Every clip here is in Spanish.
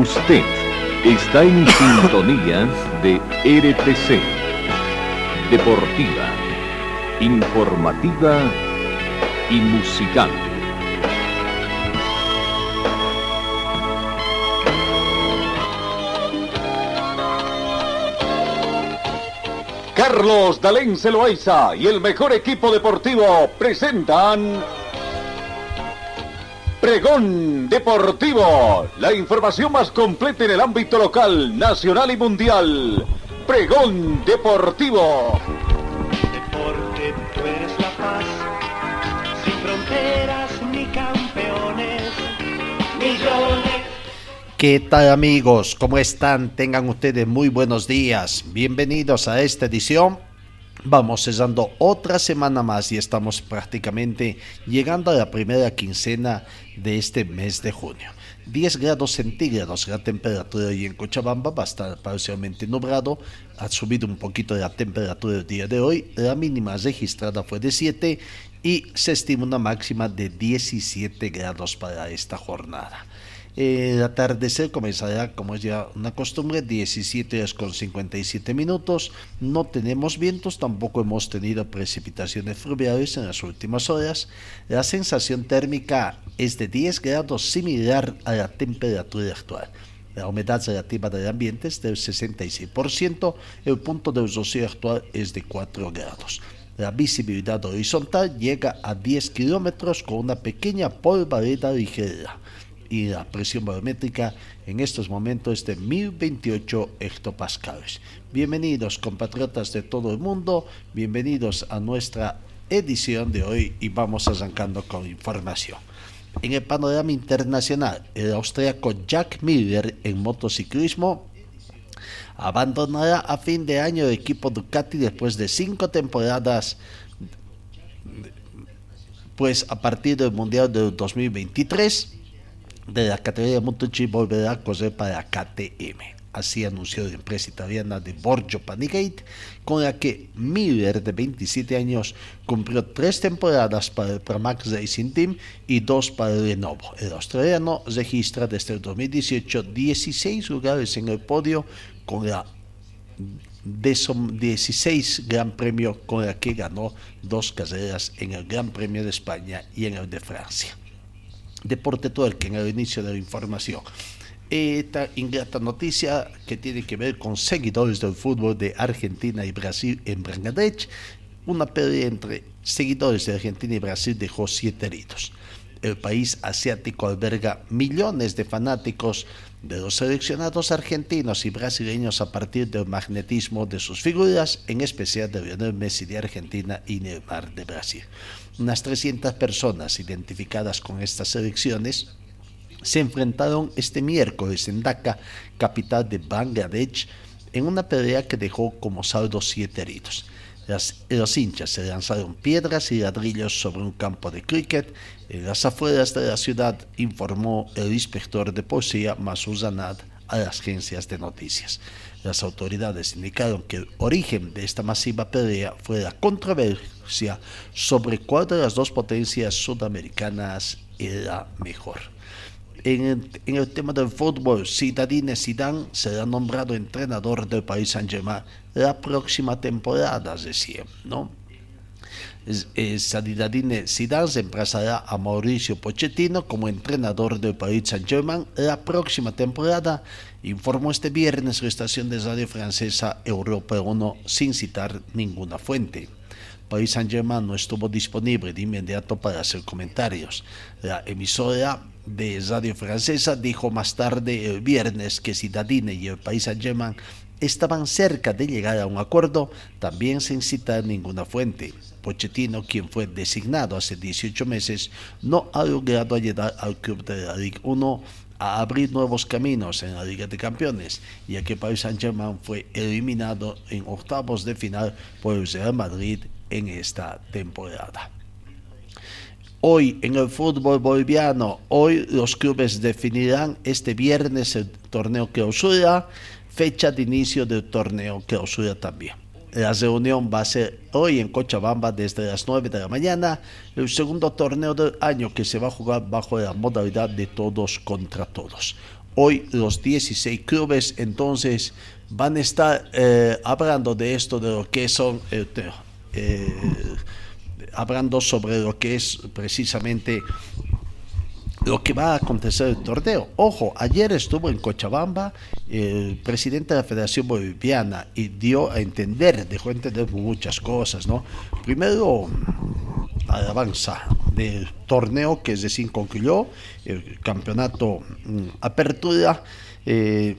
Usted está en sintonía de RTC. Deportiva, informativa y musical. Carlos Dalén Celoaiza y el mejor equipo deportivo presentan Pregón Deportivo, la información más completa en el ámbito local, nacional y mundial. Pregón Deportivo. Deporte, tú eres la paz, sin fronteras ni campeones, millones. ¿Qué tal amigos? ¿Cómo están? Tengan ustedes muy buenos días. Bienvenidos a esta edición Vamos cesando otra semana más y estamos prácticamente llegando a la primera quincena de este mes de junio. 10 grados centígrados la temperatura hoy en Cochabamba va a estar parcialmente nublado, ha subido un poquito la temperatura el día de hoy, la mínima registrada fue de 7 y se estima una máxima de 17 grados para esta jornada. El atardecer comenzará, como es ya una costumbre, 17 horas con 57 minutos. No tenemos vientos, tampoco hemos tenido precipitaciones fluviales en las últimas horas. La sensación térmica es de 10 grados, similar a la temperatura actual. La humedad relativa del ambiente es del 66%, el punto de rocío actual es de 4 grados. La visibilidad horizontal llega a 10 kilómetros con una pequeña polvareda ligera y la presión barométrica en estos momentos de 1028 hectopascales. Bienvenidos compatriotas de todo el mundo, bienvenidos a nuestra edición de hoy y vamos arrancando con información. En el panorama internacional, el austriaco Jack Miller en motociclismo abandonará a fin de año el equipo Ducati después de cinco temporadas pues a partir del Mundial de 2023 de la categoría MotoGP volverá a correr para KTM. Así anunció la empresa italiana de Borgio Panigate, con la que Miller, de 27 años, cumplió tres temporadas para el Pramac Racing Team y dos para el Lenovo. El australiano registra desde el 2018 16 lugares en el podio con la 16 Gran Premio con la que ganó dos carreras en el Gran Premio de España y en el de Francia. Deporte que en el inicio de la información. Esta ingrata noticia que tiene que ver con seguidores del fútbol de Argentina y Brasil en Bangladesh. Una pelea entre seguidores de Argentina y Brasil dejó siete heridos. El país asiático alberga millones de fanáticos de los seleccionados argentinos y brasileños a partir del magnetismo de sus figuras, en especial de Lionel Messi de Argentina y Neymar de Brasil. Unas 300 personas identificadas con estas elecciones se enfrentaron este miércoles en Dhaka, capital de Bangladesh, en una pelea que dejó como saldo siete heridos. los hinchas se lanzaron piedras y ladrillos sobre un campo de cricket en las afueras de la ciudad, informó el inspector de policía Masuzanad a las agencias de noticias. Las autoridades indicaron que el origen de esta masiva pelea fue la controversia sobre cuál de las dos potencias sudamericanas era mejor. En el, tema del fútbol, Zidane Zidane será nombrado entrenador del país Saint-Germain la próxima temporada, decía, ¿no? Zidane Zidane se emplazará a Mauricio Pochettino como entrenador del Paris Saint-Germain la próxima temporada, informó este viernes la estación de radio francesa Europa 1 sin citar ninguna fuente. Paris Saint-Germain no estuvo disponible de inmediato para hacer comentarios. La emisora de radio francesa dijo más tarde el viernes que Zidane y el Paris Saint-Germain estaban cerca de llegar a un acuerdo, también sin citar ninguna fuente. Pochettino, quien fue designado hace 18 meses, no ha logrado ayudar al club de la Liga 1 a abrir nuevos caminos en la Liga de Campeones, ya que Paris Saint-Germain fue eliminado en octavos de final por el Real Madrid en esta temporada. Hoy en el fútbol boliviano, hoy los clubes definirán este viernes el torneo clausura, fecha de inicio del torneo clausura también. La reunión va a ser hoy en Cochabamba desde las 9 de la mañana, el segundo torneo del año que se va a jugar bajo la modalidad de todos contra todos. hoy los 16 clubes entonces van a estar eh, hablando de esto, de lo que son, eh, eh, hablando sobre lo que es precisamente lo que va a acontecer el torneo. Ojo, ayer estuvo en Cochabamba el presidente de la Federación Boliviana y dio a entender, dejó entender muchas cosas, ¿no? Primero, alabanza del torneo que es decir concluyó, el campeonato mm, apertura. Eh,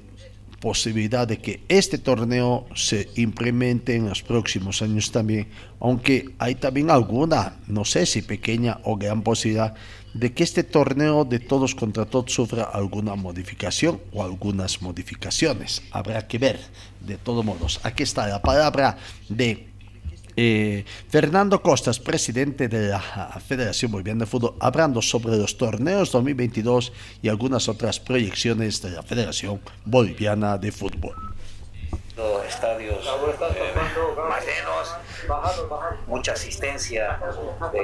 posibilidad de que este torneo se implemente en los próximos años también, aunque hay también alguna, no sé si pequeña o gran posibilidad de que este torneo de todos contra todos sufra alguna modificación o algunas modificaciones. Habrá que ver, de todos modos. Aquí está la palabra de eh, Fernando Costas, presidente de la Federación Boliviana de Fútbol, hablando sobre los torneos 2022 y algunas otras proyecciones de la Federación Boliviana de Fútbol. Estadios eh, más llenos, mucha asistencia de,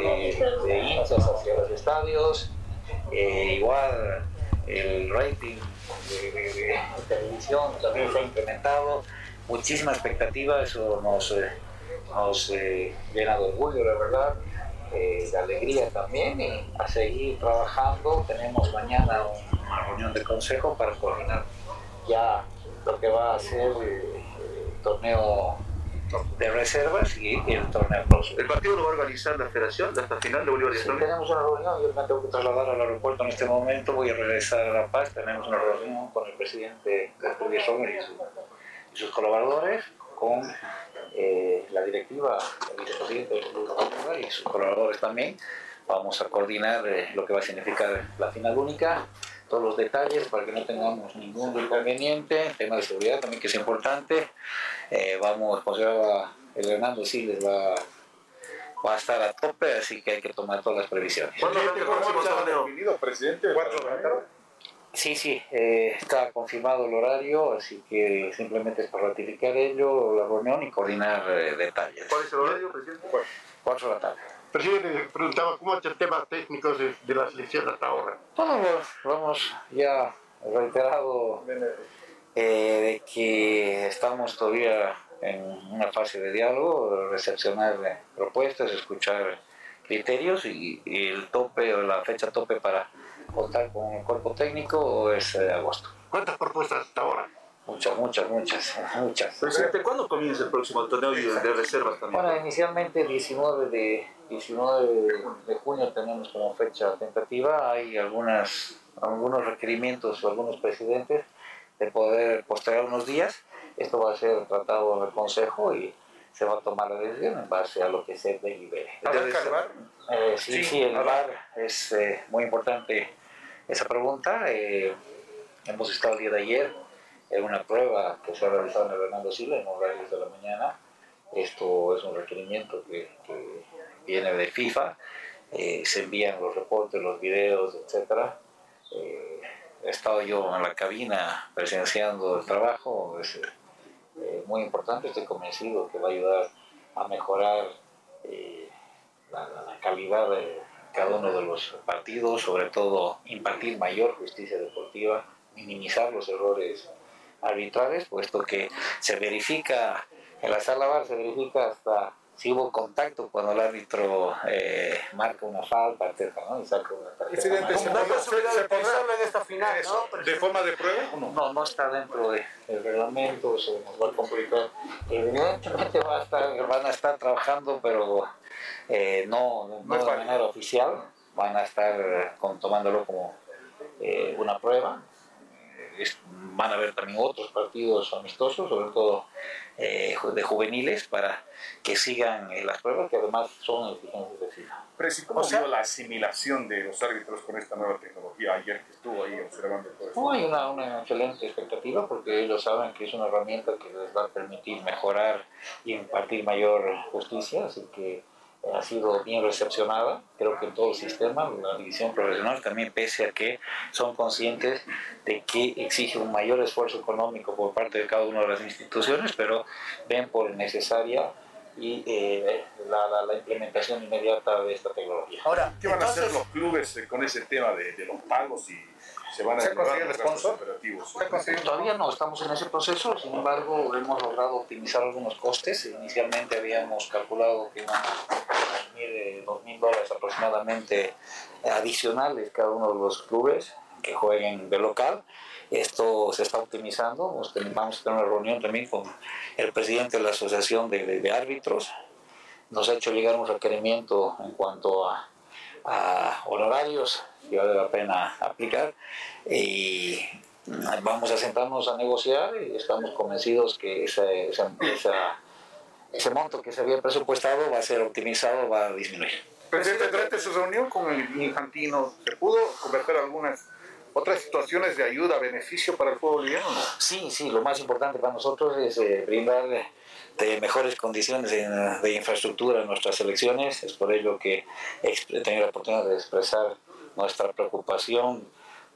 de hinchas hacia los estadios, eh, igual el rating de, televisión también se ha incrementado, muchísima expectativa, eso nos nos eh, llena de orgullo, la verdad, eh, de alegría también y a seguir trabajando. Tenemos mañana una reunión de consejo para coordinar ya lo que va a ser eh, el torneo de reservas y, el torneo. ¿El partido lo va a organizar la federación hasta final de Bolívar sí, tenemos una reunión, yo me tengo que trasladar al aeropuerto en este momento, voy a regresar a La Paz, tenemos una reunión con el presidente de Sommer y sus colaboradores, con eh, la directiva, el vicepresidente y sus colaboradores también. Vamos a coordinar eh, lo que va a significar la final única, todos los detalles para que no tengamos ningún inconveniente, tema de seguridad también que es importante. Eh, vamos, pues ya el Hernando sí les va, va a estar a tope, así que hay que tomar todas las previsiones. ¿Cuándo el definido, presidente? ¿Cuatro de la tarde? Sí, sí, eh, está confirmado el horario, así que simplemente es para ratificar ello, la reunión y coordinar eh, detalles. ¿Cuál es el horario, presidente? Cuatro de la tarde. Presidente, preguntaba cómo está el tema técnico de, de la selección hasta ahora. Bueno, hemos ya reiterado eh, de que estamos todavía en una fase de diálogo, recepcionar propuestas, escuchar criterios y, y el tope o la fecha tope para contar con el cuerpo técnico es eh, agosto. ¿Cuántas propuestas hasta ahora? Muchas, muchas, muchas, muchas. Presidente, ¿cuándo comienza el próximo torneo de reservas también? Bueno, inicialmente 19 de, 19 de junio tenemos como fecha tentativa. Hay algunas, algunos requerimientos o algunos presidentes de poder postergar unos días. Esto va a ser tratado en el Consejo y se va a tomar la decisión en base a lo que se delibere. ¿Arranca el bar? Eh, sí, sí, el bar es eh, muy importante esa pregunta. Eh, hemos estado el día de ayer en una prueba que se ha realizado en el Hernando Silva en horarios de la mañana. Esto es un requerimiento que, viene de FIFA. Eh, se envían los reportes, los videos, etc. Eh, he estado yo en la cabina presenciando el trabajo. Es muy importante. Estoy convencido que va a ayudar a mejorar la, la calidad de cada uno de los partidos, sobre todo impartir mayor justicia deportiva, minimizar los errores arbitrales, puesto que se verifica, en la sala bar se verifica hasta si hubo contacto cuando el árbitro eh, marca una falta, etc. ¿no? Y saca una tarjeta. ¿se, en esta final, ¿no? ¿De forma de prueba? No, no está dentro del reglamento, se nos va a complicar. Evidentemente va a estar, van a estar trabajando, pero eh, no, no, de manera oficial, van a estar tomándolo como eh, una prueba. van a haber también otros partidos amistosos, sobre todo eh, de juveniles, para que sigan las pruebas, que además son exigencias de FIFA. Pero ¿cómo o la asimilación de los árbitros con esta nueva tecnología ayer que estuvo ahí observando todo esto? hay una, una excelente expectativa porque ellos saben que es una herramienta que les va a permitir mejorar y impartir mayor justicia, así que ha sido bien recepcionada, creo que en todo el sistema, la división profesional también, pese a que son conscientes de que exige un mayor esfuerzo económico por parte de cada una de las instituciones, pero ven por necesaria y eh, la, implementación inmediata de esta tecnología. Ahora, ¿qué van a hacer los clubes con ese tema de, de los pagos y se van a ¿Se conseguir el sponsor? Todavía no, estamos en ese proceso, sin embargo hemos logrado optimizar algunos costes. Inicialmente habíamos calculado que iban a consumir 2.000 dólares aproximadamente adicionales cada uno de los clubes que jueguen de local. Esto se está optimizando. Vamos a tener una reunión también con el presidente de la Asociación de, de, Árbitros. Nos ha hecho llegar un requerimiento en cuanto a, a honorarios que vale la pena aplicar y vamos a sentarnos a negociar y estamos convencidos que esa, esa, ese monto que se había presupuestado va a ser optimizado, va a disminuir. Presidente, durante su reunión con el Infantino, ¿se pudo convertir algunas otras situaciones de ayuda, beneficio para el pueblo boliviano? Sí, sí, lo más importante para nosotros es eh, brindar de mejores condiciones de, infraestructura en nuestras elecciones. Es por ello que he tenido la oportunidad de expresar nuestra preocupación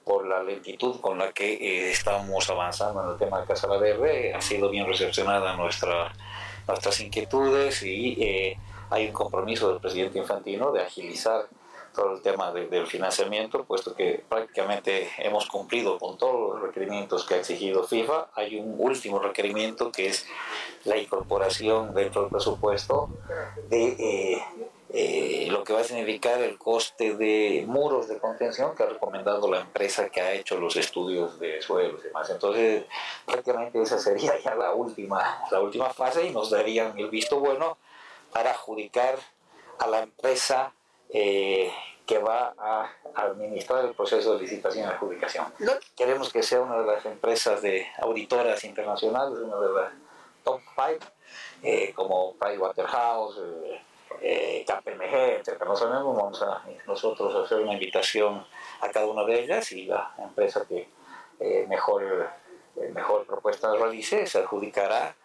por la lentitud con la que eh, estamos avanzando en el tema de Casa La Verde. Ha sido bien recepcionada nuestra, nuestras inquietudes y eh, hay un compromiso del presidente Infantino de agilizar todo el tema del financiamiento, puesto que prácticamente hemos cumplido con todos los requerimientos que ha exigido FIFA. Hay un último requerimiento que es la incorporación dentro del presupuesto de eh, eh, lo que va a significar el coste de muros de contención que ha recomendado la empresa que ha hecho los estudios de suelos y demás. Entonces, prácticamente esa sería ya la última, la última fase y nos darían el visto bueno para adjudicar a la empresa eh, que va a administrar el proceso de licitación y adjudicación. Queremos que sea una de las empresas de auditoras internacionales, una de las top five, eh, como Pricewaterhouse, eh, eh, KPMG, etc. Nosotros vamos a nosotros hacer una invitación a cada una de ellas y la empresa que eh, mejor, mejor propuesta realice se adjudicará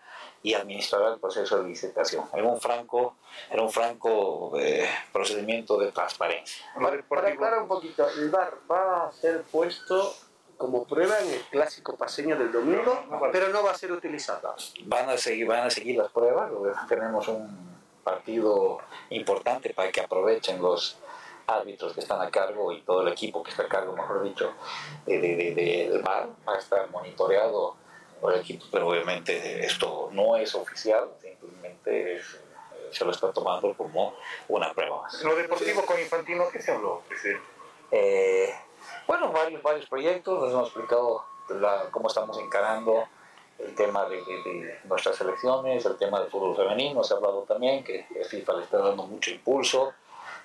y administrará el proceso de licitación. En un franco, en un franco eh, procedimiento de transparencia. Para, aclarar un poquito, el bar va a ser puesto como prueba en el clásico paseño del domingo, pero no va a ser utilizado. Van a seguir, van a seguir las pruebas, tenemos un partido importante para que aprovechen los árbitros que están a cargo y todo el equipo que está a cargo, mejor dicho, del de, de, bar, va a estar monitoreado por el equipo, pero obviamente esto no es oficial, simplemente se lo está tomando como una prueba más. ¿Lo deportivo con Infantino qué se habló, eh, bueno, varios, varios proyectos, les hemos explicado cómo estamos encarando el tema de, nuestras elecciones, el tema del fútbol femenino, se ha hablado también que FIFA le está dando mucho impulso,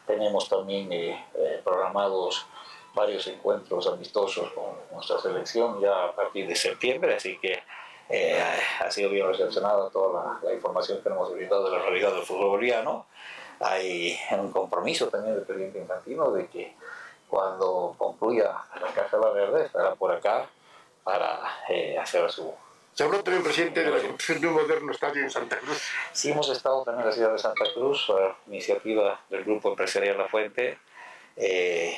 tenemos también eh, eh, programados varios encuentros amistosos con nuestra selección ya a partir de septiembre, así que eh, ha sido bien recepcionada toda la, información que hemos brindado de la realidad del fútbol boliviano. Hay un compromiso también del presidente Infantino de que cuando concluya la Casa de la Verde estará por acá para hacer su... Se habló también, presidente, de la construcción de un moderno estadio en Santa Cruz. Sí, hemos estado también en la ciudad de Santa Cruz, por iniciativa del Grupo Empresarial La Fuente, eh,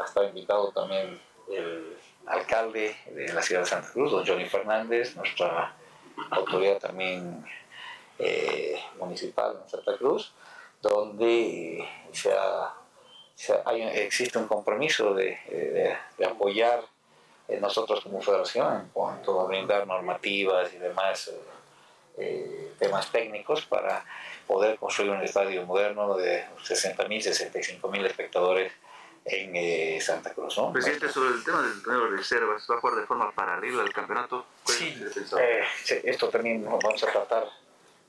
ha estado invitado también el alcalde de la ciudad de Santa Cruz, don Johnny Fernández, nuestra autoridad también eh, municipal en Santa Cruz, donde se existe un compromiso de, apoyar nosotros como federación en cuanto a brindar normativas y demás eh, temas técnicos para poder construir un estadio moderno de 60.000, 65.000 espectadores en eh, Santa Cruz. ¿no? Presidente, sobre el tema del torneo de reservas, ¿va a jugar de forma paralela al campeonato? Eh, sí, esto también vamos a tratar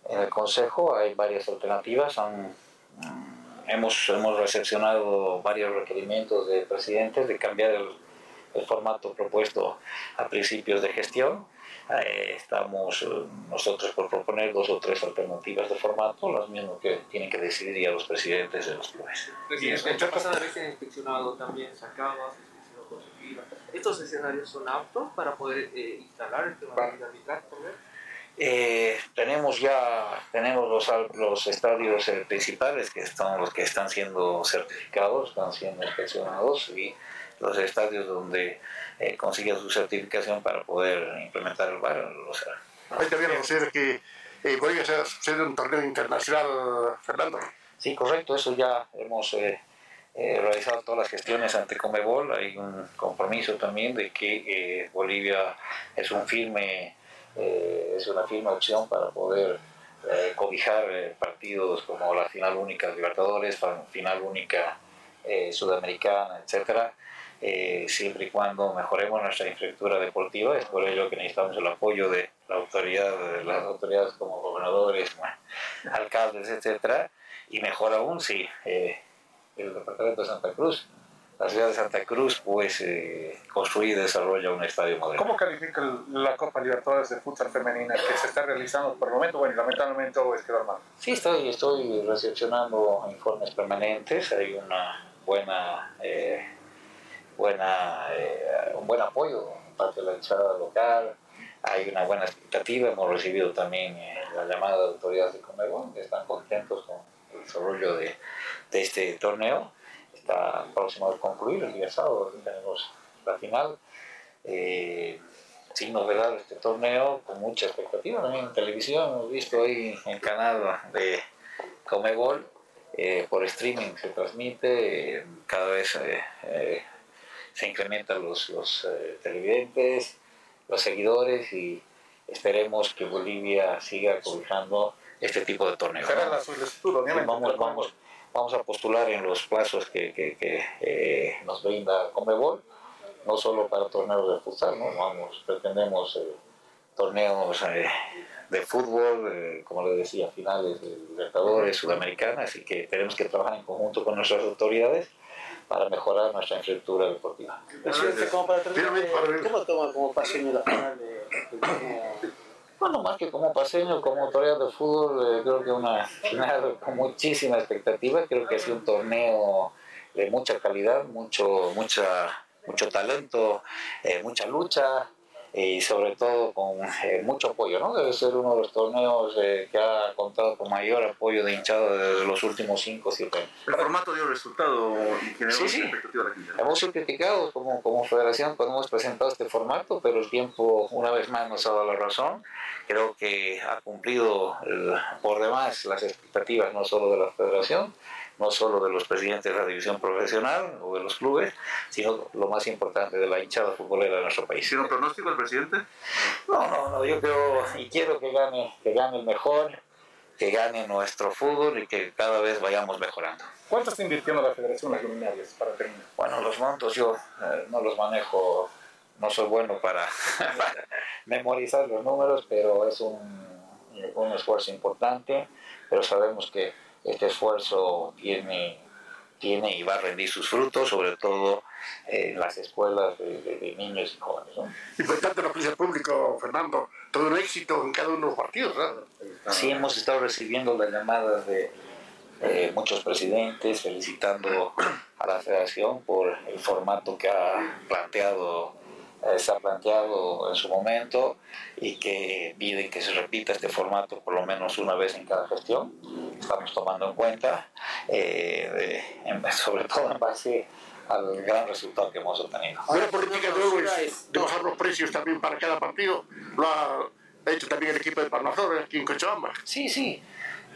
en el Consejo, hay varias alternativas, mm, hemos, hemos recepcionado varios requerimientos de presidentes de cambiar el, el formato propuesto a principios de gestión eh, estamos eh, nosotros por proponer dos o tres alternativas de formato, las mismas que tienen que decidir ya los presidentes de los clubes. Presidente, la pasada vez han inspeccionado también Sacabas, ¿Estos escenarios son aptos para poder eh, instalar el tema de arbitraje? Eh, tenemos ya tenemos los, los estadios principales que son los que están siendo certificados, están siendo inspeccionados y los estadios donde eh, consiga su certificación para poder implementar el VAR. Hay también que eh, Bolivia sea sede un torneo internacional, Fernando. Sí, correcto, eso ya hemos eh, eh, realizado todas las gestiones ante Comebol. Hay un compromiso también de que eh, Bolivia es un firme, eh, es una firme opción para poder eh, cobijar eh, partidos como la final única de Libertadores, final única eh, sudamericana, etcétera. Eh, siempre y cuando mejoremos nuestra infraestructura deportiva, es por ello que necesitamos el apoyo de la autoridad, de las autoridades como gobernadores, alcaldes, etcétera, y mejor aún si eh, el departamento de Santa Cruz, la ciudad de Santa Cruz, pues eh, construye y desarrolla un estadio moderno. ¿Cómo califica la Copa Libertadores de Futsal Femenina que se está realizando por el momento? Bueno, lamentablemente es quedó mal. Sí, estoy, estoy recepcionando informes permanentes, hay una buena, eh, buena, eh, un buen apoyo por parte de la hinchada local, hay una buena expectativa, hemos recibido también eh, la llamada de autoridades de Conmebol, que están contentos con el desarrollo de, este torneo, está próximo a concluir, el día sábado tenemos la final. Eh, sin novedad este torneo, con mucha expectativa también en televisión, hemos visto ahí en canal de Comebol, por streaming se transmite, cada vez eh, se incrementan los, los eh, televidentes, los seguidores y esperemos que Bolivia siga cobijando este tipo de torneos. Será ¿no? la solicitud, obviamente. vamos, vamos, vamos a postular en los plazos que, que- que, eh, nos brinda Comebol, no solo para torneos de futsal, ¿no? Vamos, pretendemos eh, torneos eh, de fútbol, como les decía, finales de Libertadores, Sudamericana, así que tenemos que trabajar en conjunto con nuestras autoridades para mejorar nuestra infraestructura deportiva. Presidente, como para terminar, ¿cómo toma como paseño la final de- del torneo? Bueno, más que como paseño, como autoridad de fútbol, eh, creo que una final con muchísima expectativa. Creo que ha sido un torneo de mucha calidad, mucho, mucha, mucho talento, eh, mucha lucha y sobre todo con eh, mucho apoyo. ¿no? Debe ser uno de los torneos eh, que ha contado con mayor apoyo de hinchada desde los últimos 5 o 7 años. El formato dio resultado y generó Sí, sí. expectativa de la. Hemos sido criticados como, como federación cuando hemos presentado este formato, pero el tiempo una vez más nos ha dado la razón. Creo que ha cumplido eh, por demás las expectativas no solo de la federación, no solo de los presidentes de la división profesional o de los clubes, sino lo más importante de la hinchada futbolera de nuestro país. ¿Hicieron pronóstico el presidente? No, no, no, yo creo y quiero que gane, que gane el mejor, que gane nuestro fútbol y que cada vez vayamos mejorando. ¿Cuánto está invirtiendo la Federación en las luminarias para terminar? Bueno, los montos yo eh, no los manejo, no soy bueno para, para memorizar los números, pero es un, un esfuerzo importante, pero sabemos que este esfuerzo tiene, tiene y va a rendir sus frutos, sobre todo en las escuelas de, de- de niños y jóvenes. ¿no? Importante la noticia público, Fernando. Todo un éxito en cada uno de los partidos, ¿verdad? Sí, hemos estado recibiendo las llamadas de eh, muchos presidentes felicitando a la federación por el formato que ha planteado, eh, se ha planteado en su momento y que piden que se repita este formato por lo menos una vez en cada gestión. Estamos tomando en cuenta, eh, de- en- sobre todo en base al gran resultado que hemos obtenido. Una política luego es de bajar los precios también para cada partido. Lo ha hecho también el equipo de Palmaflor aquí en Cochabamba. Sí, sí.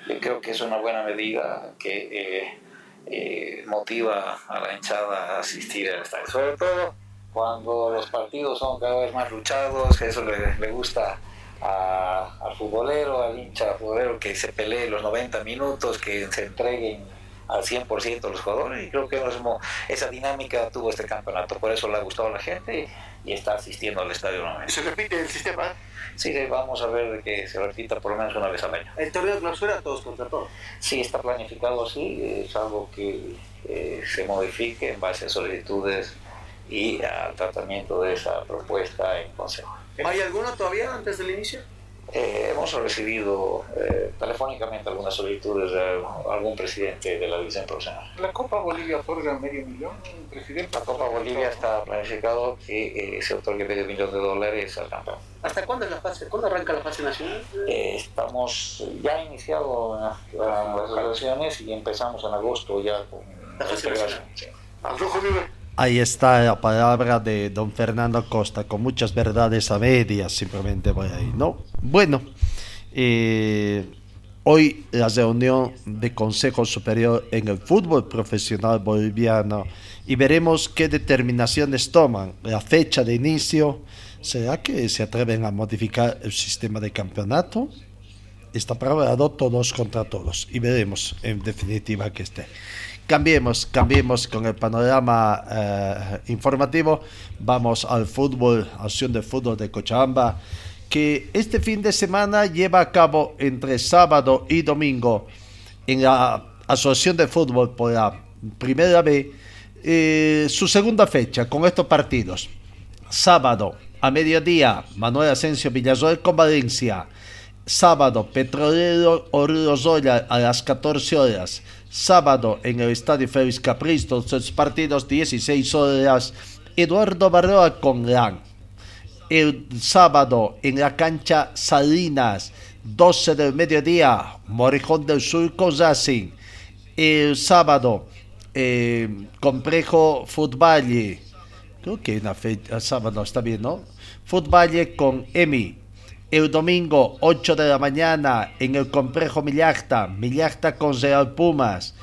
Yo creo que es una buena medida que eh, eh, motiva a la hinchada a asistir al estadio. Sobre todo cuando los partidos son cada vez más luchados, eso le, le gusta a- al futbolero, al hincha futbolero que se pelee los 90 minutos, que se entreguen al 100% los jugadores y creo que hemos- esa dinámica tuvo este campeonato, por eso le ha gustado a la gente y está asistiendo al estadio nuevamente. Se repite el sistema. Sí, sí, vamos a ver que se repita por lo menos una vez al año. El torneo de clausura, todos contra todos. Sí, está planificado así, es algo que eh, se modifique en base a solicitudes y al tratamiento de esa propuesta en consejo. ¿Hay alguno todavía antes del inicio? Eh, hemos recibido eh, telefónicamente algunas solicitudes de algún presidente de la división profesional. La Copa Bolivia otorga medio millón, presidente. La Copa Bolivia está planificado que eh, se otorgue medio millón de dólares al campeón. ¿Hasta cuándo es la fase? ¿Cuándo arranca la fase nacional? Eh, estamos ya iniciado las relaciones y empezamos en agosto ya con La fase nacional. Sí. Al rojo vive. Ahí está la palabra de don Fernando Acosta, con muchas verdades a medias, simplemente voy ahí, ¿no? Bueno, Eh, hoy la reunión de Consejo Superior en el Fútbol Profesional Boliviano y veremos qué determinaciones toman. La fecha de inicio, ¿será que se atreven a modificar el sistema de campeonato? Está probado todos contra todos y veremos en definitiva que esté. Cambiemos, cambiemos con el panorama eh, informativo. Vamos al fútbol, acción de fútbol de Cochabamba, que este fin de semana lleva a cabo entre sábado y domingo en la Asociación de Fútbol por la primera vez eh, su segunda fecha con estos partidos. Sábado a mediodía, Manuel Asensio Villasol con Valencia. Sábado, Petrolero Orozoya a las 14 horas. Sábado en el Estadio Félix Capriz, los partidos 16 horas. Eduardo Barroa con LAN. El sábado en la cancha Salinas, 12 del mediodía, Morejón del Sur con Racing. El sábado, eh, Complejo Futballe. Creo que en la fecha, sábado está bien, ¿no? Futballe con Emi. El domingo, 8 de la mañana, en el complejo Millacta, Millacta con Real Pumas.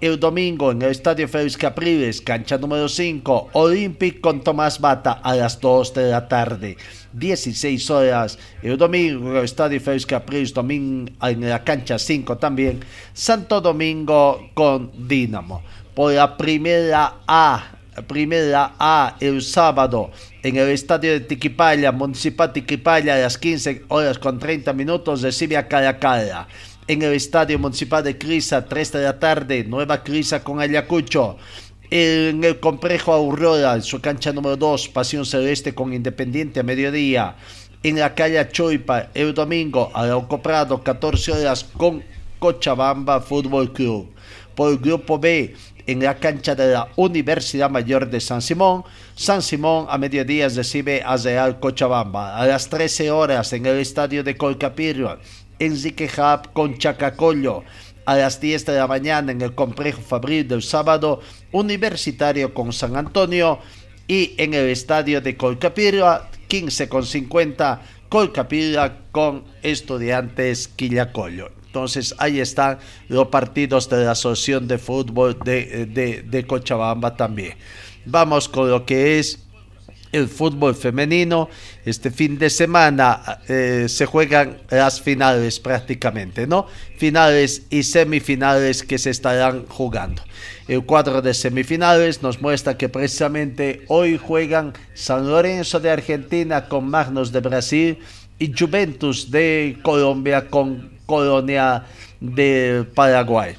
El domingo, en el Estadio Félix Capriles, cancha número 5, Olympic con Tomás Bata a las 2 de la tarde. 16 horas. El domingo, el Estadio Félix Capriles, domingo, en la cancha 5 también. Santo Domingo con Dinamo. Por la primera A, primera A, el sábado en el estadio de Tiquipaya, Municipal Tiquipaya, a las 15 horas con 30 minutos, recibe a Caracala. En el estadio municipal de Crisa, 3 de la tarde, Nueva Crisa con Ayacucho. En el complejo Aurora, en su cancha número 2, Pasión Celeste con Independiente a mediodía. En la calle Choipa, el domingo, Arauco Prado, 14 horas con Cochabamba Fútbol Club. Por el grupo B, en la cancha de la Universidad Mayor de San Simón. San Simón a mediodía recibe a Real Cochabamba. A las 13 horas en el estadio de Colcapirro, Enrique Hub con Chacacollo. A las 10 de la mañana en el complejo Fabril del sábado, Universitario con San Antonio. Y en el estadio de Colcapirro, 15 con 50, Colcapirra con Estudiantes Quillacollo. Entonces ahí están los partidos de la Asociación de Fútbol de, de, Cochabamba también. Vamos con lo que es el fútbol femenino. Este fin de semana eh, se juegan las finales prácticamente, ¿no? Finales y semifinales que se estarán jugando. El cuadro de semifinales nos muestra que precisamente hoy juegan San Lorenzo de Argentina con Magnos de Brasil y Juventus de Colombia con Colonia de Paraguay.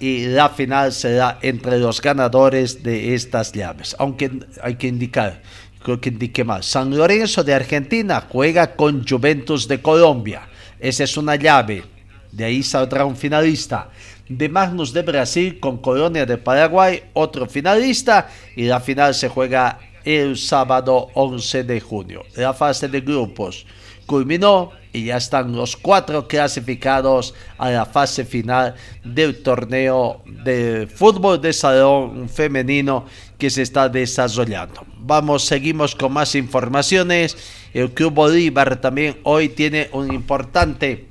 Y la final será entre los ganadores de estas llaves. Aunque hay que indicar, creo que indique más. San Lorenzo de Argentina juega con Juventus de Colombia. Esa es una llave. De ahí saldrá un finalista. De Magnus de Brasil con Colonia de Paraguay, otro finalista. Y la final se juega el sábado 11 de junio. La fase de grupos culminó y ya están los cuatro clasificados a la fase final del torneo de fútbol de salón femenino que se está desarrollando. Vamos, seguimos con más informaciones. El Club Bolívar también hoy tiene una importante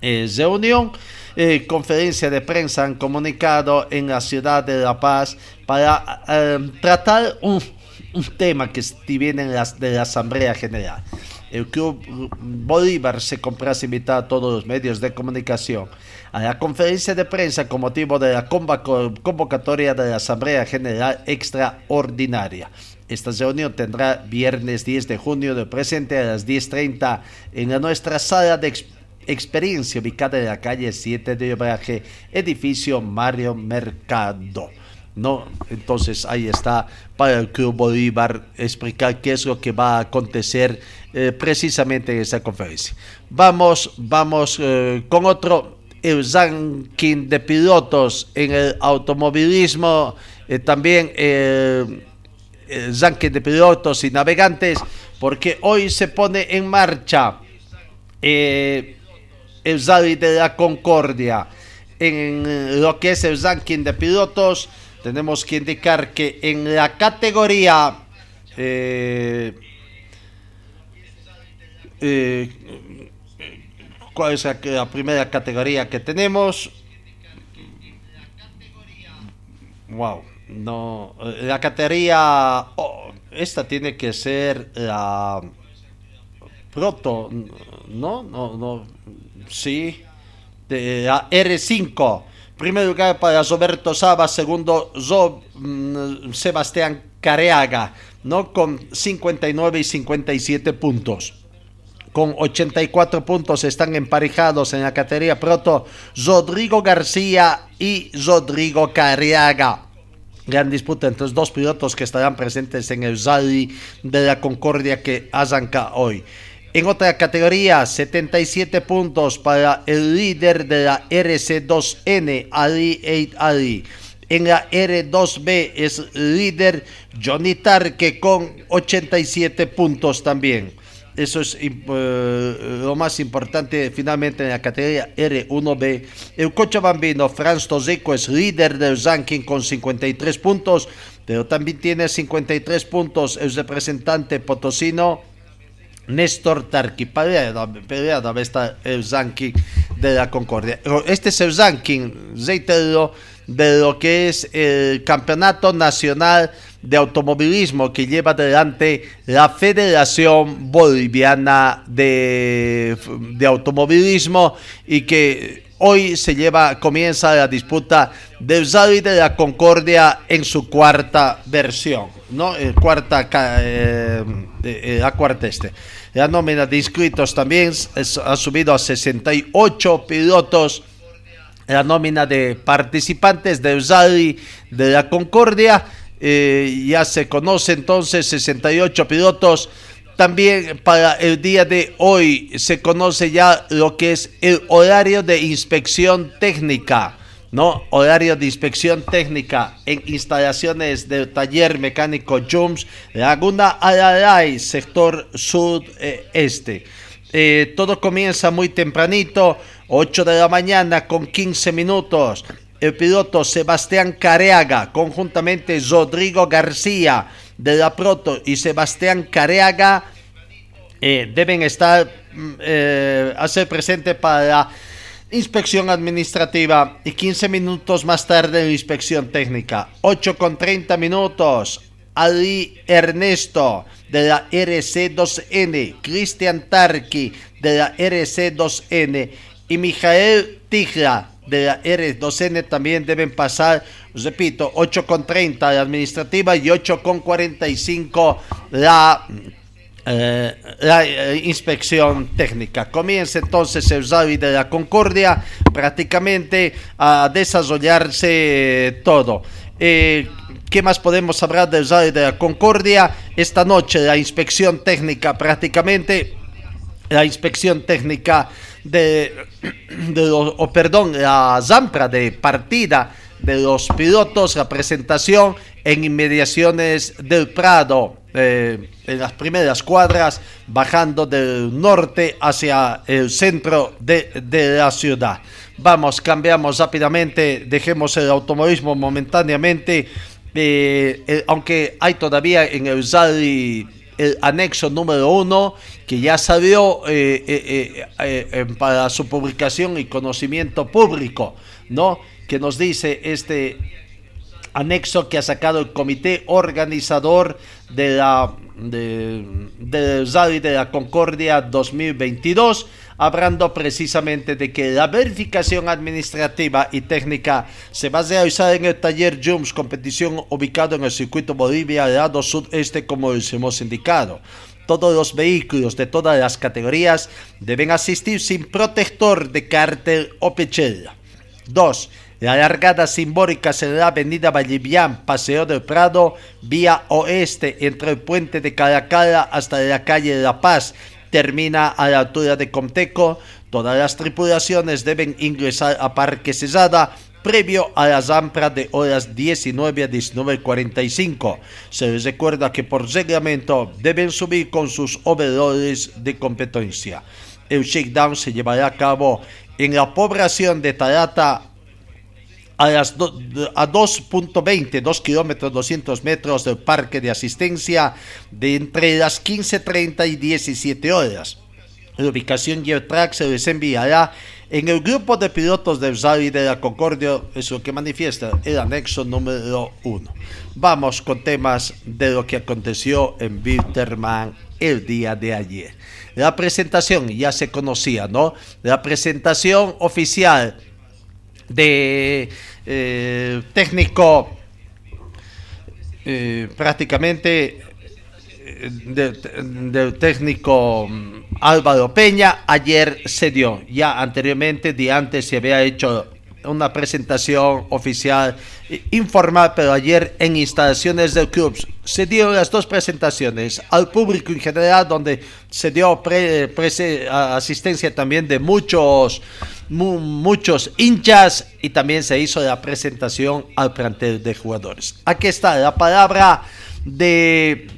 eh, reunión. Eh, conferencia de prensa han comunicado en la ciudad de La Paz para eh, tratar un, un, tema que viene las, de la Asamblea General el Club Bolívar se complace invitar a todos los medios de comunicación a la conferencia de prensa con motivo de la convocatoria de la Asamblea General Extraordinaria. Esta reunión tendrá viernes 10 de junio del presente a las 10.30 en nuestra sala de experiencia ubicada en la calle 7 de Obraje, edificio Mario Mercado. ¿No? Entonces ahí está para el Club Bolívar explicar qué es lo que va a acontecer eh, precisamente en esa conferencia. Vamos, vamos eh, con otro, el ranking de pilotos en el automovilismo, eh, también el ranking de pilotos y navegantes, porque hoy se pone en marcha el Rally de la Concordia. En lo que es el ranking de pilotos, tenemos que indicar que en la categoría eh, eh, ¿Cuál es la, primera categoría que tenemos? Wow, no. eh, La categoría. oh, esta tiene que ser la. Proto, ¿no? No, no. Sí. De la R5. Primer lugar para Roberto Saba, segundo mm, Sebastián Careaga, ¿no? Con 59 y 57 puntos con 84 puntos están emparejados en la categoría Proto Rodrigo García y Rodrigo Carriaga. Gran disputa entre los dos pilotos que estarán presentes en el Rally de la Concordia que arranca hoy. En otra categoría, 77 puntos para el líder de la RC2N, Ali Eid Ali. En la R2B es líder Johnny Tarque con 87 puntos también. Eso es eh, lo más importante finalmente en la categoría R1B. El coche bambino Franz Toseco es líder del ranking con 53 puntos, pero también tiene 53 puntos el representante potosino Néstor Tarqui. Peleada, peleada va a estar el de la Concordia. Este es el ranking, reitero, de lo que es el Campeonato Nacional de Automovilismo que lleva adelante la Federación Boliviana de, de Automovilismo y que hoy se lleva, comienza la disputa del Rally de la Concordia en su cuarta versión, ¿no? El cuarta, ca- eh, eh, la cuarta este. La nómina de inscritos también ha subido a 68 pilotos la nómina de participantes del Rally de la Concordia. eh, ya se conoce entonces 68 pilotos. También para el día de hoy se conoce ya lo que es el horario de inspección técnica. ¿No? Horario de inspección técnica en instalaciones del taller mecánico Jums, Laguna Alalay, sector sudeste. Eh, todo comienza muy tempranito, 8 de la mañana con 15 minutos. El piloto Sebastián Careaga, conjuntamente Rodrigo García de la Proto y Sebastián Careaga, eh, deben estar mm, eh, a ser presente para inspección administrativa y 15 minutos más tarde la inspección técnica. 8 con 30 minutos. Ali Ernesto de la RC2N, Cristian Tarqui de la RC2N y Mijael Tijla de la R2N también deben pasar, repito, 8 con 30 la administrativa y 8 con 45 la eh, la eh, inspección técnica. Comienza entonces el rally de la Concordia prácticamente a desarrollarse eh, todo. ¿Qué más podemos hablar del rally de la Concordia? Esta noche la inspección técnica prácticamente, la inspección técnica de, los, perdón, la zampra de partida de los pilotos, la presentación en inmediaciones del Prado, eh, en las primeras cuadras, bajando del norte hacia el centro de, de la ciudad. Vamos, cambiamos rápidamente, dejemos el automovilismo momentáneamente, eh, eh, aunque hay todavía en el rally el anexo número uno que ya salió para su publicación y conocimiento público, ¿no? Que nos dice este anexo que ha sacado el comité organizador de la de, de la Concordia 2022, hablando precisamente de que la verificación administrativa y técnica se va a realizar en el taller Jums, competición ubicado en el circuito Bolivia, lado sudeste, como hemos indicado. Todos los vehículos de todas las categorías deben asistir sin protector de cártel o pechera. 2. La largada simbólica será avenida Vallivian, Paseo del Prado, vía oeste, entre el puente de Caracala hasta la calle de La Paz. Termina a la altura de Comteco. Todas las tripulaciones deben ingresar a Parque Cesada previo a la zampra de horas 19 a 19.45. Se les recuerda que por reglamento deben subir con sus overoles de competencia. El shakedown se llevará a cabo en la población de Tarata a las a 2.20, 2 kilómetros 200 metros del parque de asistencia de entre las 15.30 y 17 horas. La ubicación y el track se les enviará en el grupo de pilotos del Rally de la Concordia, es que manifiesta el anexo número 1. Vamos con temas de lo que aconteció en Wilterman el día de ayer. La presentación ya se conocía, ¿no? La presentación oficial de eh, técnico eh, prácticamente eh, del técnico mm, Álvaro Peña ayer se dio. Ya anteriormente, de antes se había hecho una presentación oficial informal, pero ayer en instalaciones del club se dieron las dos presentaciones al público en general, donde se dio asistencia también de muchos, muchos hinchas y también se hizo la presentación al plantel de jugadores. Aquí está la palabra de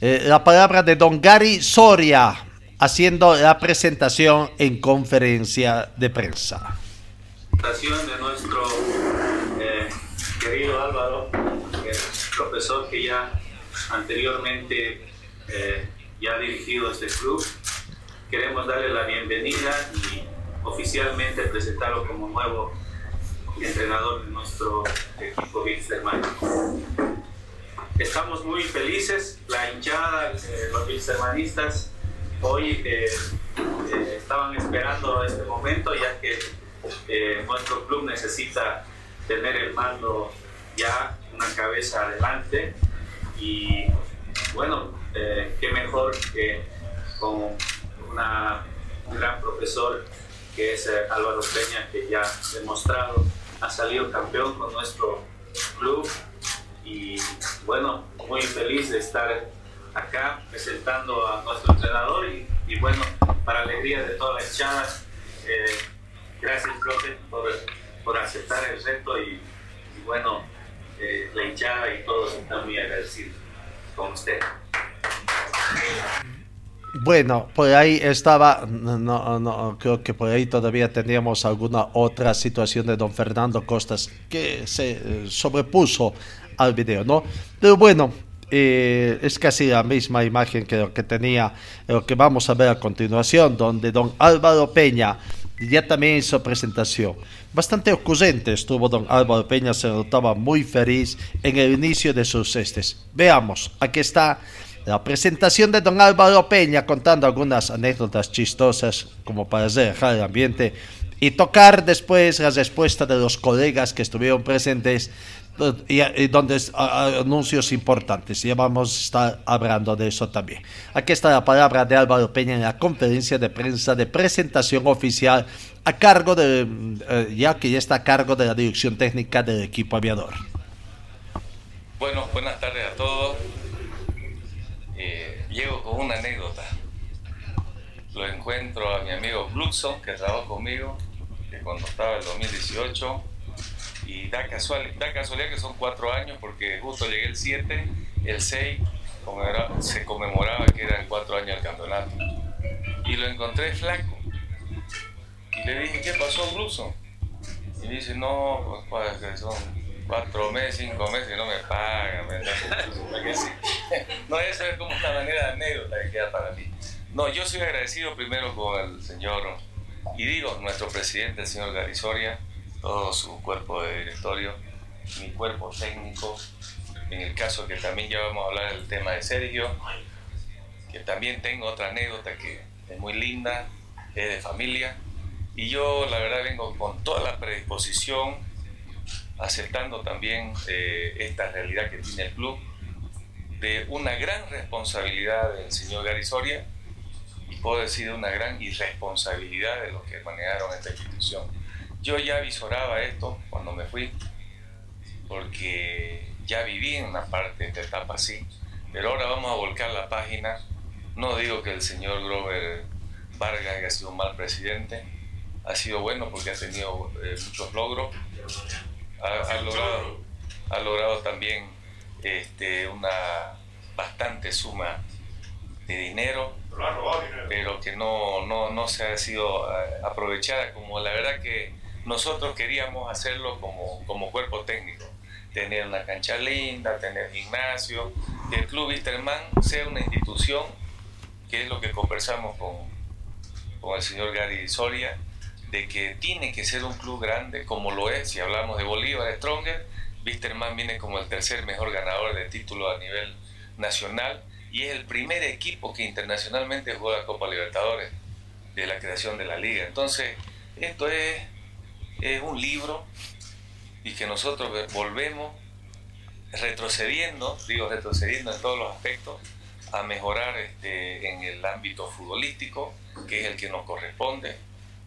eh, la palabra de Don Gary Soria haciendo la presentación en conferencia de prensa de nuestro eh, querido Álvaro, profesor que ya anteriormente eh, ya ha dirigido este club. Queremos darle la bienvenida y oficialmente presentarlo como nuevo entrenador de nuestro equipo Wilstermann. Estamos muy felices, la hinchada, eh, los Wilstermanistas hoy estaban esperando este momento ya que eh, nuestro club necesita tener el mando ya, una cabeza adelante y bueno, eh, qué mejor que con un gran profesor que es eh, Álvaro Peña, que ya ha demostrado, ha salido campeón con nuestro club y bueno, muy feliz de estar acá presentando a nuestro entrenador y, bueno, para alegría de toda la hinchada. Gracias, profe, por, aceptar el reto y, bueno, eh, la hinchada y todos están muy agradecidos con usted. Bueno, por ahí estaba, no, no, creo que por ahí todavía teníamos alguna otra situación de don Fernando Costas que se eh, sobrepuso al video, ¿no? Pero bueno, eh, es casi la misma imagen que lo que tenía, lo que vamos a ver a continuación, donde don Álvaro Peña ya también hizo presentación. Bastante ocurrente estuvo don Álvaro Peña, se notaba muy feliz en el inicio de sus estes. Veamos, aquí está la presentación de don Álvaro Peña contando algunas anécdotas chistosas como para dejar el ambiente y tocar después la respuesta de los colegas que estuvieron presentes y, donde anuncios importantes. Ya vamos a estar hablando de eso también. Aquí está la palabra de Álvaro Peña en la conferencia de prensa de presentación oficial a cargo de, eh, ya que ya está a cargo de la dirección técnica del equipo aviador. Bueno, buenas tardes a todos. Eh, llego con una anécdota. Lo encuentro a mi amigo Bluxon, que trabajó conmigo, que cuando estaba en 2018 y da, casual, da casualidad que son cuatro años porque justo llegué el 7, el 6 se conmemoraba que eran cuatro años del campeonato. Y lo encontré flaco. Y le dije, ¿qué pasó, Bruso? Y dice, no, pues, pues son cuatro meses, cinco meses y no me pagan. no, eso es como una manera de anécdota que queda para mí. No, yo soy agradecido primero con el señor, y digo, nuestro presidente, el señor Garisoria, todo su cuerpo de directorio, mi cuerpo técnico, en el caso que también ya vamos a hablar del tema de Sergio, que también tengo otra anécdota que es muy linda, es de familia, y yo la verdad vengo con toda la predisposición, aceptando también eh, esta realidad que tiene el club, de una gran responsabilidad del señor Gary Soria, y puedo decir una gran irresponsabilidad de los que manejaron esta institución yo ya visoraba esto cuando me fui, porque ya viví en una parte de esta etapa así, pero ahora vamos a volcar la página. No digo que el señor Grover Vargas haya sido un mal presidente, ha sido bueno porque ha tenido eh, muchos logros, ha, logrado, ha logrado también este, una bastante suma de dinero, pero que no, no, no se ha sido eh, aprovechada como la verdad que nosotros queríamos hacerlo como, como cuerpo técnico, tener una cancha linda, tener gimnasio, que el Club Wisterman sea una institución, que es lo que conversamos con, con el señor Gary Soria de que tiene que ser un club grande como lo es, si hablamos de Bolívar, Stronger, Wisterman viene como el tercer mejor ganador de título a nivel nacional y es el primer equipo que internacionalmente juega Copa Libertadores de la creación de la liga. Entonces, esto es, es un libro y que nosotros volvemos retrocediendo, digo retrocediendo en todos los aspectos, a mejorar este, en el ámbito futbolístico, que es el que nos corresponde.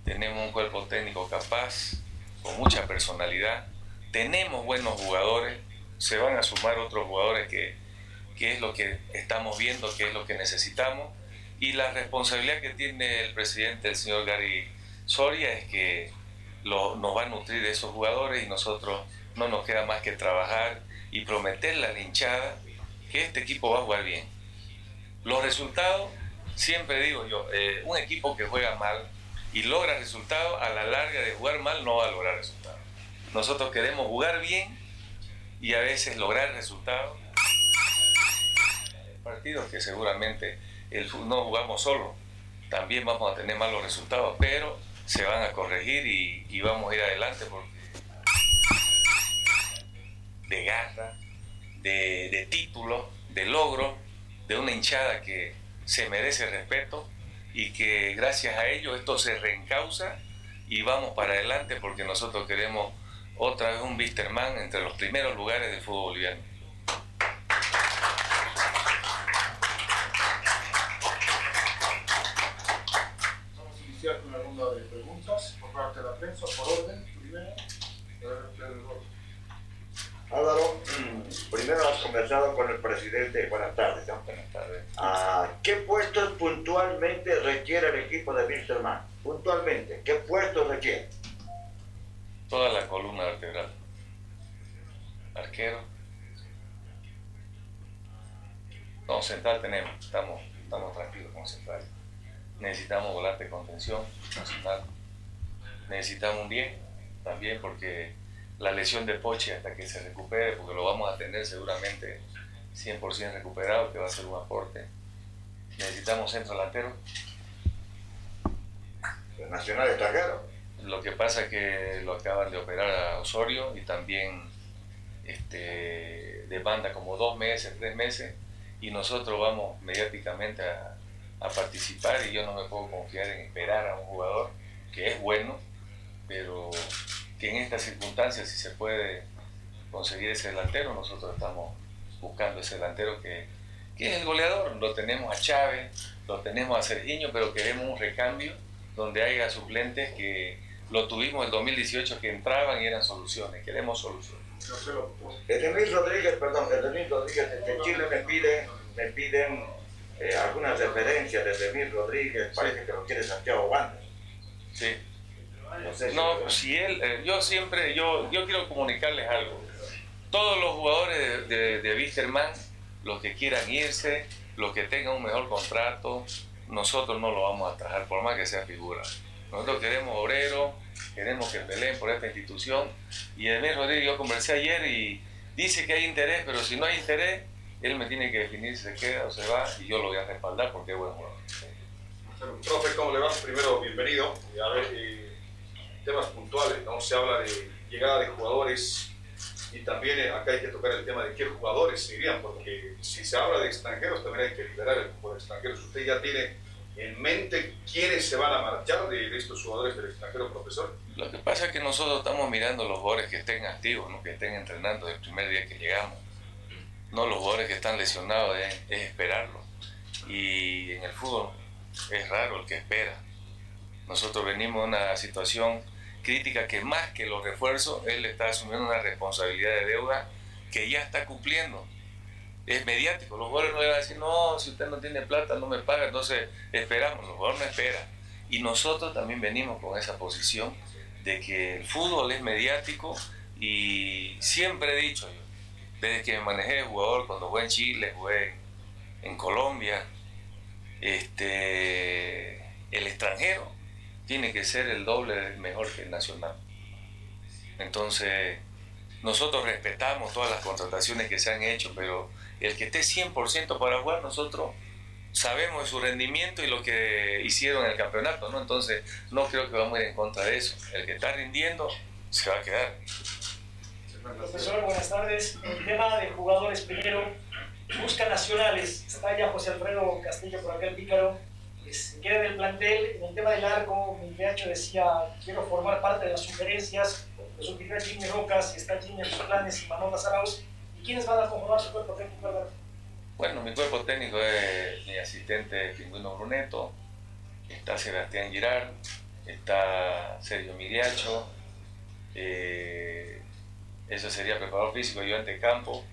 Tenemos un cuerpo técnico capaz, con mucha personalidad, tenemos buenos jugadores, se van a sumar otros jugadores que, que es lo que estamos viendo, que es lo que necesitamos, y la responsabilidad que tiene el presidente, el señor Gary Soria, es que nos va a nutrir esos jugadores y nosotros no nos queda más que trabajar y prometerle a la hinchada que este equipo va a jugar bien. Los resultados, siempre digo yo, eh, un equipo que juega mal y logra resultados, a la larga de jugar mal no va a lograr resultados. Nosotros queremos jugar bien y a veces lograr resultados. Partidos que seguramente el, no jugamos solo, también vamos a tener malos resultados, pero se van a corregir y, vamos a ir adelante porque de garra, de, de título, de logro, de una hinchada que se merece respeto y que gracias a ello esto se reencausa y vamos para adelante porque nosotros queremos otra vez un Wisterman entre los primeros lugares del fútbol boliviano. Vamos a iniciar con una ronda de preguntas por parte de la prensa, por orden. Primero, Álvaro, primero has conversado con el presidente. Buenas tardes. Buenas tardes. Ah, ¿Qué puestos puntualmente requiere el equipo de Wilstermann? Puntualmente, ¿qué puestos requiere? Toda la columna vertebral. Arquero. No, central tenemos, estamos, estamos tranquilos con central. Necesitamos volante de contención nacional. Necesitamos un 10 también porque la lesión de Poche hasta que se recupere, porque lo vamos a tener seguramente 100% recuperado, que va a ser un aporte. Necesitamos centro delantero. ¿El nacional extranjero? Lo que pasa es que lo acaban de operar a Osorio y también este, demanda como dos meses, tres meses, y nosotros vamos mediáticamente a, a participar y yo no me puedo confiar en esperar a un jugador que es bueno, pero que en estas circunstancias, si se puede conseguir ese delantero, nosotros estamos buscando ese delantero que, que es el goleador. Lo tenemos a Chávez, lo tenemos a Sergiño, pero queremos un recambio donde haya suplentes que lo tuvimos en 2018 que entraban y eran soluciones. Queremos soluciones. Edemir Rodríguez, perdón, Edemir Rodríguez desde Chile me piden, me piden eh, algunas referencias de Edemir Rodríguez, parece que lo quiere Santiago Wanderers. Sí. No sé si- No, si él, eh, yo siempre, yo, yo quiero comunicarles algo. Todos los jugadores de, de, de Wisterman, los que quieran irse, los que tengan un mejor contrato, nosotros no lo vamos a trabajar, por más que sea figura. Nosotros queremos obreros, queremos que peleen por esta institución. Y Edmir Rodríguez, yo conversé ayer y dice que hay interés, pero si no hay interés, él me tiene que definir si se queda o se va y yo lo voy a respaldar porque es buen jugador. Profe, ¿cómo le va? Primero, bienvenido. Y a ver, eh, temas puntuales, ¿no? Se habla de llegada de jugadores y también eh, acá hay que tocar el tema de qué jugadores irían, porque si se habla de extranjeros, también hay que liberar el cupo de extranjeros. ¿Usted ya tiene en mente quiénes se van a marchar de estos jugadores del extranjero, profesor? Lo que pasa es que nosotros estamos mirando los jugadores que estén activos, ¿no? que estén entrenando desde el primer día que llegamos. No los jugadores que están lesionados, es, es esperarlo. Y en el fútbol es raro el que espera. Nosotros venimos de una situación crítica que más que los refuerzos, él está asumiendo una responsabilidad de deuda que ya está cumpliendo. Es mediático, los jugadores no le van a decir, no, si usted no tiene plata, no me paga, entonces esperamos, los jugadores no esperan. Y nosotros también venimos con esa posición de que el fútbol es mediático y siempre he dicho yo, desde que me manejé de jugador, cuando jugué en Chile, jugué en Colombia, este, el extranjero tiene que ser el doble mejor que el nacional. Entonces, nosotros respetamos todas las contrataciones que se han hecho, pero el que esté 100% para jugar, nosotros sabemos de su rendimiento y lo que hicieron en el campeonato, ¿no? Entonces, no creo que vamos a ir en contra de eso. El que está rindiendo se va a quedar. Profesor, buenas tardes. El tema de jugadores primero, busca nacionales. Está ya José Alfredo Castillo por acá el Pícaro. Se queda en el plantel. En el tema del arco, mi PH decía, quiero formar parte de las sugerencias. Lo sugerirá Jimmy Rocas, está Jimmy planes y Manuel Zarauz. ¿Y quiénes van a conformar su cuerpo técnico, Alberto? Bueno, mi cuerpo técnico es mi asistente Pingüino Bruneto, está Sebastián Girard, está Sergio Miriacho, eh, eso sería preparador físico, yo ante campo,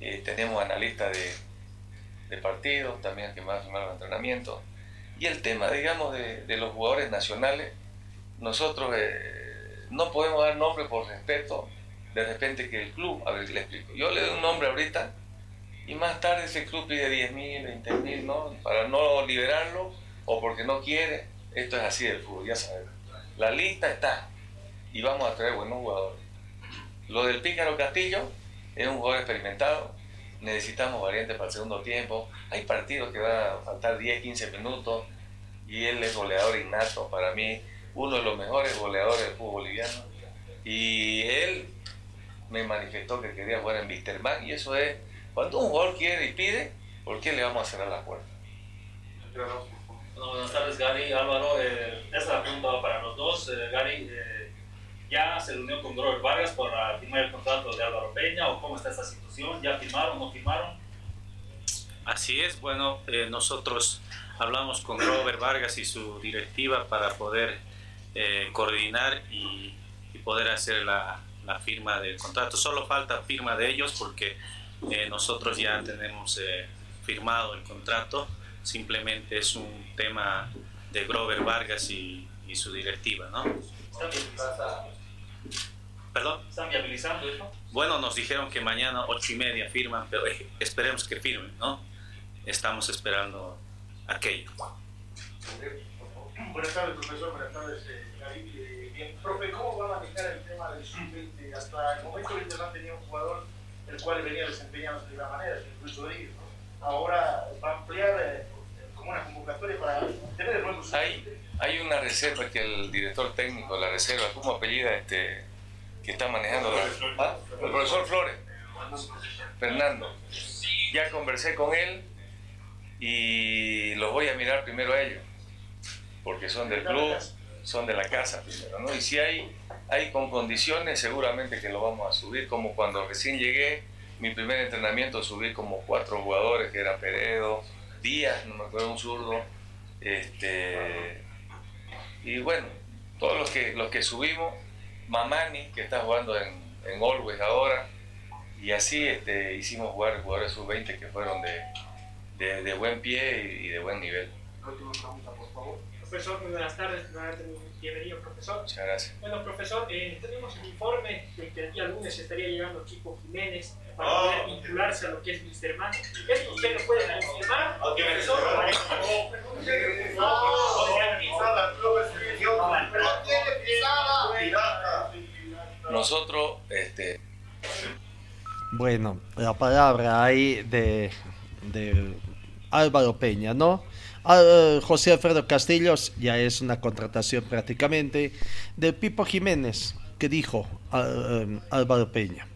eh, tenemos analistas de, de partidos, también que más firmar los entrenamientos, y el tema, digamos, de, de los jugadores nacionales, nosotros eh, no podemos dar nombre por respeto, de repente que el club, a ver, le explico, yo le doy un nombre ahorita, y más tarde ese club pide 10 mil, 20 mil, ¿no? Para no liberarlo o porque no quiere. Esto es así del fútbol, ya sabes. La lista está y vamos a traer buenos jugadores. Lo del Pícaro Castillo es un jugador experimentado. Necesitamos variantes para el segundo tiempo. Hay partidos que van a faltar 10, 15 minutos y él es goleador innato. Para mí, uno de los mejores goleadores del fútbol boliviano. Y él me manifestó que quería jugar en Wisterman y eso es cuando un jugador quiere y pide, ¿por qué le vamos a cerrar la puerta? Bueno, buenas tardes, Gary, Álvaro. Eh, esta es la pregunta para los dos. Eh, Gary, eh, ¿ya se reunió con Grover Vargas para firmar el contrato de Álvaro Peña o cómo está esta situación? ¿Ya firmaron o no firmaron? Así es, bueno, eh, nosotros hablamos con Robert Vargas y su directiva para poder eh, coordinar y, y poder hacer la, la firma del contrato. Solo falta firma de ellos porque eh, nosotros ya tenemos eh, firmado el contrato, simplemente es un tema de Grover Vargas y, y su directiva, ¿no? ¿Están viabilizando, ¿Perdón? ¿Están viabilizando eso? Bueno, nos dijeron que mañana ocho y media firman, pero eh, esperemos que firmen, ¿no? Estamos esperando aquello. Buenas tardes, profesor. Buenas tardes, eh. Eh, bien, profe, ¿cómo va a manejar el tema del sub-20? Hasta el momento el Internacional tenía un jugador el cual venía desempeñándose de la manera, incluso Rodríguez. ¿no? Ahora va a ampliar eh, como una convocatoria para tener el nuevo sub Hay, hay una reserva que el director técnico la reserva, ¿cómo apellida este que está manejando la, ¿Ah? el profesor Flores? Fernando. Ya conversé con él y los voy a mirar primero a ellos, porque son del club, son de la casa primero, ¿no? Y si hay, hay con condiciones, seguramente que lo vamos a subir, como cuando recién llegué, mi primer entrenamiento subí como cuatro jugadores, que era Peredo, Díaz, no me acuerdo, un zurdo, este, y bueno, todos los que, los que subimos, Mamani, que está jugando en, en Always ahora, y así este, hicimos jugar jugadores sub-20 que fueron de, de, buen pie y, de buen nivel. Última pregunta, por favor. Profesor, buenas tardes. Bienvenido, profesor. Muchas gracias. Bueno, profesor, eh, tenemos el informe de que el día lunes estaría llegando Chico Jiménez para Ah, poder vincularse a lo que es Wisterman. ¿Esto usted lo puede confirmar, profesor? Nosotros, este, Bueno, la palabra ahí de, de Álvaro Peña, ¿no? Ah, eh, José Alfredo Castillos ya es una contratación prácticamente de Pipo Jiménez, que dijo ah, eh, Álvaro Peña.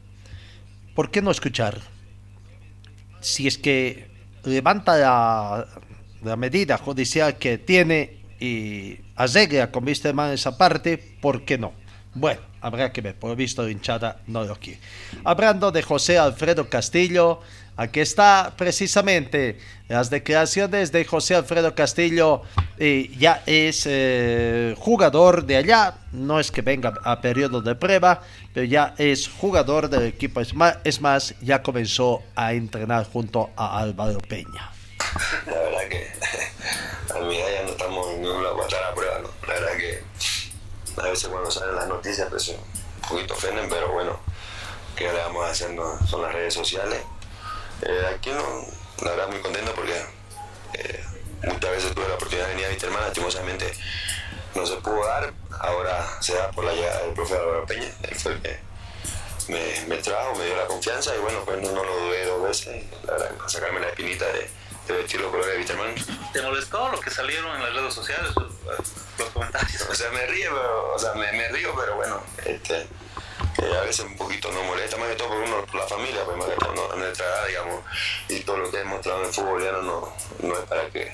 ¿Por qué no escuchar? Si es que levanta la, la medida judicial que tiene y arregla con Wisterman esa parte, ¿por qué no? Bueno, habrá que ver, por visto la hinchada no lo quiere. Hablando de José Alfredo Castillo, aquí está precisamente las declaraciones de José Alfredo Castillo, ya es eh, jugador de allá, no es que venga a periodo de prueba, pero ya es jugador del equipo, es más, ya comenzó a entrenar junto a Álvaro Peña. La verdad que a mí ya no estamos en ningún lado para estar a prueba, ¿no? La verdad que a veces cuando salen las noticias pues un poquito ofenden, pero bueno, ¿qué le vamos no? Son las redes sociales. Eh, aquí no, la verdad muy contento porque eh, muchas veces tuve la oportunidad de venir a Viterman, lastimosamente no se pudo dar, ahora se da por la llegada del profe Álvaro Peña, él fue el que me, me trajo, me dio la confianza y bueno, pues no, no lo dudé dos veces, la verdad, para sacarme la espinita de, de vestir los colores de Wisterman. ¿Te molestó lo que salieron en las redes sociales, los comentarios? O sea, me río, pero, o sea, me, me río, pero bueno, este, a veces un poquito no molesta, más que todo por uno, por la familia, pues más que todo, no, nuestra edad, digamos, y todo lo que he mostrado en el fútbol ya no, no es para que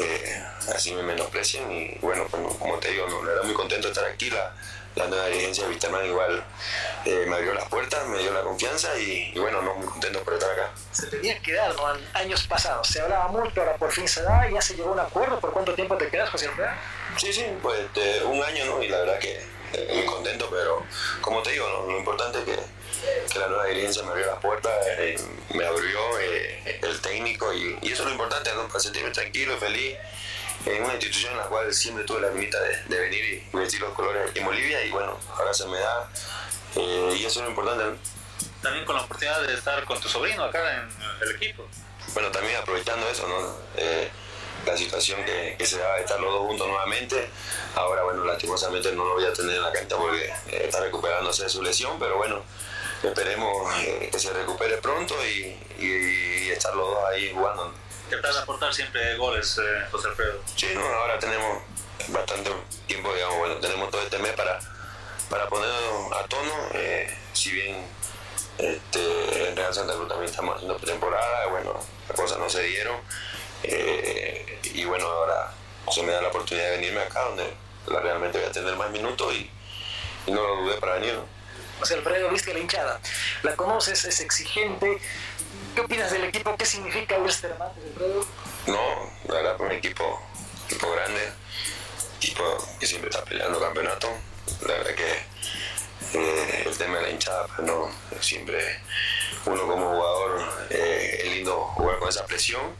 eh, así me menosprecien y bueno, como, como te digo, no, verdad muy contento de estar aquí, la, la nueva dirigencia de Wisterman igual eh, me abrió las puertas, me dio la confianza y, y bueno, no, muy contento por estar acá. Se tenía que dar. En años pasados. Se hablaba mucho, ahora por fin se da y ya se llegó a un acuerdo. ¿Por cuánto tiempo te quedas, José Alfredo? Sí, sí, pues este, un año, ¿no? Y la verdad que eh, muy contento, pero como te digo, ¿no? lo importante es que, que la nueva dirigencia me abrió las puertas, eh, me abrió eh, el técnico y, y eso es lo importante, ¿no? Para sentirme tranquilo y feliz en una institución en la cual siempre tuve la limita de, de venir y vestir los colores en Bolivia y bueno, ahora se me da eh, y eso es lo importante, ¿no? También con la oportunidad de estar con tu sobrino acá en el equipo. bueno, también aprovechando eso, ¿no? La situación que, que se da de estar los dos juntos nuevamente. Ahora, bueno, lastimosamente no lo voy a tener en la cancha porque eh, está recuperándose de su lesión, pero bueno, esperemos eh, que se recupere pronto y, y- y estar los dos ahí jugando. Tratar de aportar siempre goles, eh, José Alfredo. Sí, no, ahora tenemos bastante tiempo, digamos, bueno, tenemos todo este mes para, para ponernos a tono, eh, si bien este, en Real Santa Cruz también estamos haciendo pretemporada, bueno, las cosas no se dieron, eh, y bueno, ahora se me da la oportunidad de venirme acá, donde realmente voy a tener más minutos y, y no lo dudé para venir. ¿no? José Alfredo, viste la hinchada. La conoces, es exigente. ¿Qué opinas del equipo? ¿Qué significa Westerman, José Alfredo? No, la verdad, un equipo, equipo grande, equipo que siempre está peleando campeonato. La verdad que eh, el tema de la hinchada, pues no, siempre uno como jugador eh, es lindo jugar con esa presión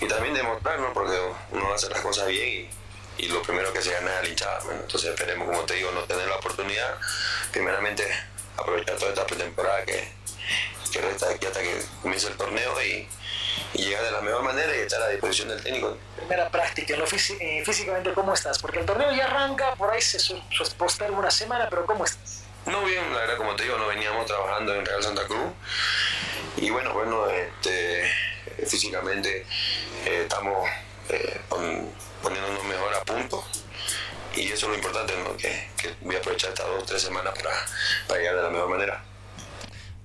y también demostrar, ¿no? Porque uno hace las cosas bien y, y lo primero que se gana es la hinchada. Entonces esperemos, como te digo, no tener la oportunidad, primeramente aprovechar toda esta pretemporada que, que resta aquí hasta que comience el torneo y, y llegar de la mejor manera y estar a disposición del técnico. Primera práctica, lo eh, físicamente, ¿cómo estás? Porque el torneo ya arranca, por ahí se su- posterga una semana, pero ¿cómo estás? No bien, la verdad, como te digo, no veníamos trabajando en Real Santa Cruz. Y bueno, bueno, este, físicamente eh, estamos eh, pon- poniéndonos mejor a punto. Y eso es lo importante, que voy a aprovechar estas dos o tres semanas para, para llegar de la mejor manera.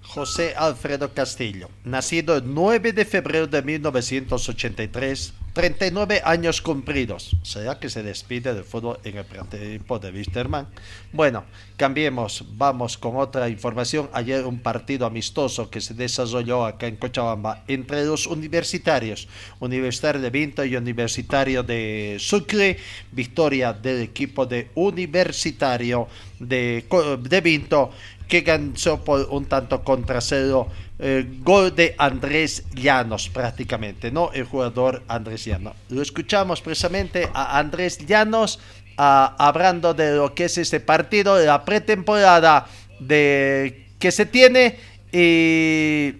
José Alfredo Castillo, nacido el 9 de febrero de 1983, 39 años cumplidos. ¿Será que se despide del fútbol en el prototipo de Wisterman? Bueno, cambiemos, vamos con otra información. Ayer un partido amistoso que se desarrolló acá en Cochabamba entre los universitarios, Universitario de Vinto y Universitario de Sucre, victoria del equipo de Universitario de Vinto que ganó por un tanto contra cero. eh, gol de Andrés Llanos prácticamente, ¿no? El jugador Andrés Llanos. Lo escuchamos precisamente a Andrés Llanos hablando de lo que es este partido, de la pretemporada de que se tiene y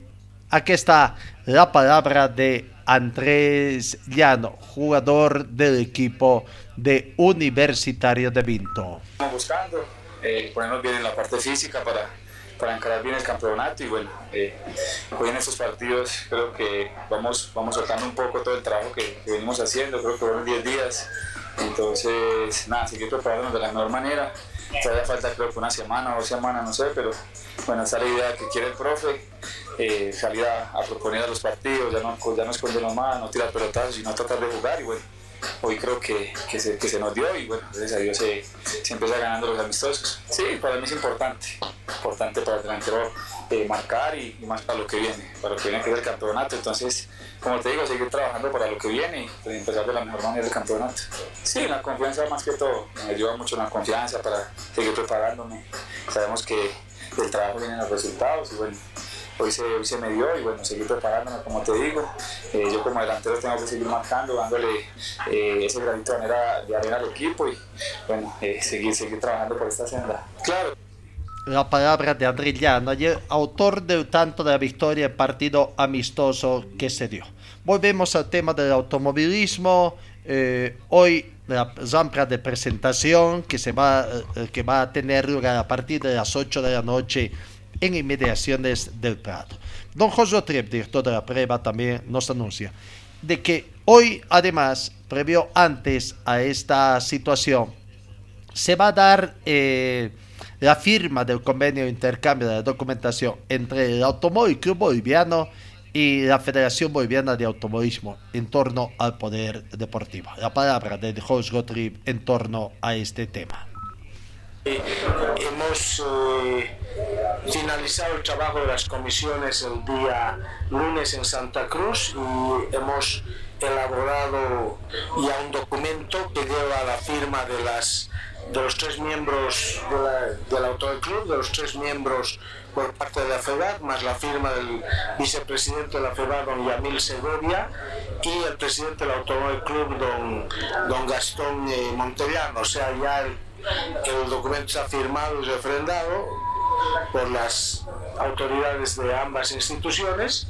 aquí está la palabra de Andrés Llano, jugador del equipo de Universitario de Vinto. Estamos buscando eh, ponernos bien en la parte física para, para encarar bien el campeonato y bueno, eh, hoy en estos partidos creo que vamos, vamos soltando un poco todo el trabajo que, venimos haciendo, creo que fueron 10 días, entonces nada, seguir preparándonos de la mejor manera, todavía falta creo que una semana o dos semanas, no sé, pero bueno, esa es la idea que quiere el profe, eh, salir a, proponer a los partidos, ya no, ya no escondernos más, no tirar pelotazos, sino tratar de jugar y bueno, hoy creo que, que, se, que se nos dio y bueno, gracias a Dios se, se empieza ganando los amistosos. Sí, para mí es importante, importante para el delantero eh, marcar y, más para lo que viene, para lo que viene que es el campeonato. Entonces, como te digo, seguir trabajando para lo que viene y pues, empezar de la mejor manera el campeonato. Sí, la confianza más que todo, me ayuda mucho la confianza para seguir preparándome. Sabemos que del trabajo vienen los resultados y bueno, hoy se, hoy se me dio y bueno, seguir preparándome, como te digo. Eh, yo como delantero tengo que seguir marcando, dándole eh, ese granito de arena, de arena al equipo y bueno, eh, seguir, seguir trabajando por esta senda. Claro. La palabra de Andrés Llano, ayer autor del tanto de la victoria del partido amistoso que se dio. Volvemos al tema del automovilismo. eh, hoy la zampra de presentación que, se va, eh, que va a tener lugar a partir de las 8 de la noche en inmediaciones del Prado. Don José Triep, director de la prueba, también nos anuncia. de que hoy, además, previo antes a esta situación, se va a dar eh, la firma del convenio de intercambio de documentación entre el Automóvil Club Boliviano y la Federación Boliviana de Automovilismo en torno al poder deportivo. La palabra de Jorge Gottlieb en torno a este tema. Hemos eh, finalizado el trabajo de las comisiones el día lunes en Santa Cruz y hemos elaborado ya un documento que lleva la firma de las de los tres miembros del autor club, de los tres miembros por parte de la FEBAT, más la firma del vicepresidente de la FEBAT, don Yamil Segovia, y el presidente del Automóvil Club, don, don Gastón eh, Montellano. O sea, ya el, el documento está firmado y refrendado por las autoridades de ambas instituciones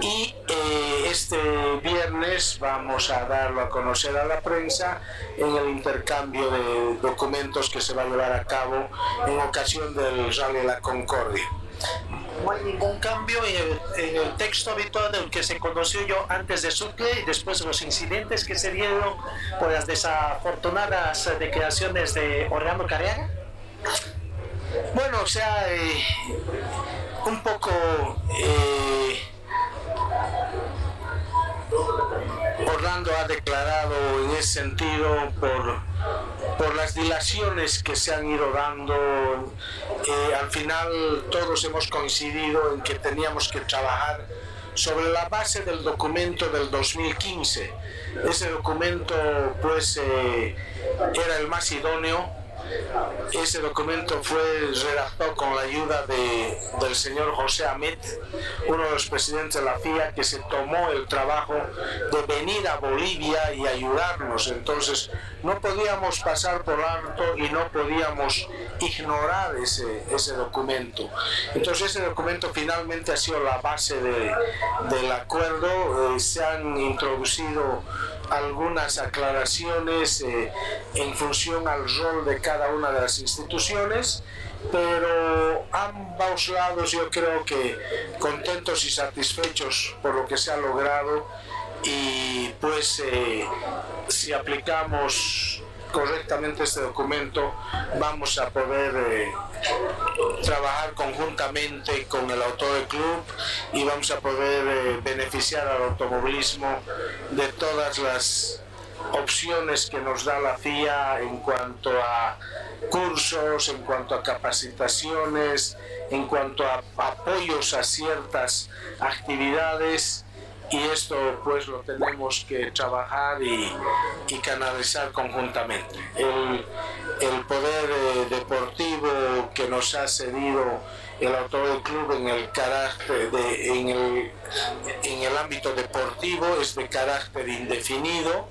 y eh, este viernes vamos a darlo a conocer a la prensa en el intercambio de documentos que se va a llevar a cabo en ocasión del Rally La Concordia. No hay ningún cambio en el, en el, texto habitual del que se conoció yo antes de Sucre y después de los incidentes que se dieron por las desafortunadas declaraciones de Orlando Carriaga. Bueno, o sea, eh, un poco... Eh, Orlando ha declarado en ese sentido por, por las dilaciones que se han ido dando. Eh, al final todos hemos coincidido en que teníamos que trabajar sobre la base del documento del 2015. Ese documento pues eh, era el más idóneo ese documento fue redactado con la ayuda de, del señor José Amet, uno de los presidentes de la FIA, que se tomó el trabajo de venir a Bolivia y ayudarnos. Entonces, no podíamos pasar por alto y no podíamos ignorar ese, ese documento. Entonces, ese documento finalmente ha sido la base de, del acuerdo. Eh, se han introducido algunas aclaraciones eh, en función al rol de cada una de las instituciones, pero ambos lados yo creo que contentos y satisfechos por lo que se ha logrado y pues eh, si aplicamos correctamente este documento vamos a poder eh, trabajar conjuntamente con el autor club y vamos a poder eh, beneficiar al automovilismo de todas las opciones que nos da la FIA en cuanto a cursos, en cuanto a capacitaciones, en cuanto a apoyos a ciertas actividades y esto pues lo tenemos que trabajar y, y canalizar conjuntamente. El, el poder eh, deportivo que nos ha cedido el autor del club en el carácter de, en, el, en el ámbito deportivo es de carácter indefinido,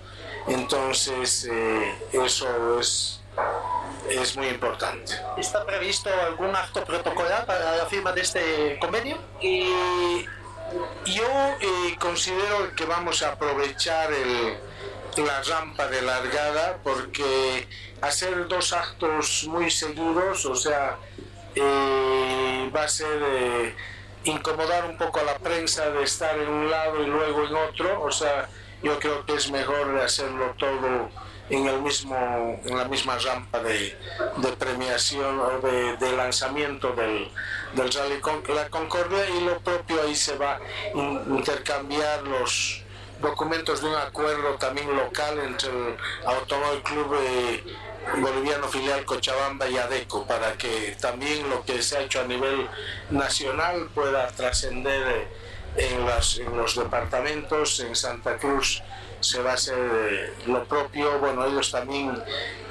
entonces eh, eso es es muy importante. ¿Está previsto algún acto protocolar para la firma de este convenio? Y yo eh, considero que vamos a aprovechar el, la rampa de largada porque hacer dos actos muy seguidos, o sea, eh, va a ser eh, incomodar un poco a la prensa de estar en un lado y luego en otro, o sea, yo creo que es mejor hacerlo todo en el mismo en la misma rampa de, premiación o de, lanzamiento del, del Rally Con, la Concordia y lo propio ahí se va a intercambiar los documentos de un acuerdo también local entre el Automóvil Club eh, Boliviano Filial Cochabamba y ADECO para que también lo que se ha hecho a nivel nacional pueda trascender eh, en, en los departamentos, en Santa Cruz se va a hacer eh, lo propio. Bueno, ellos también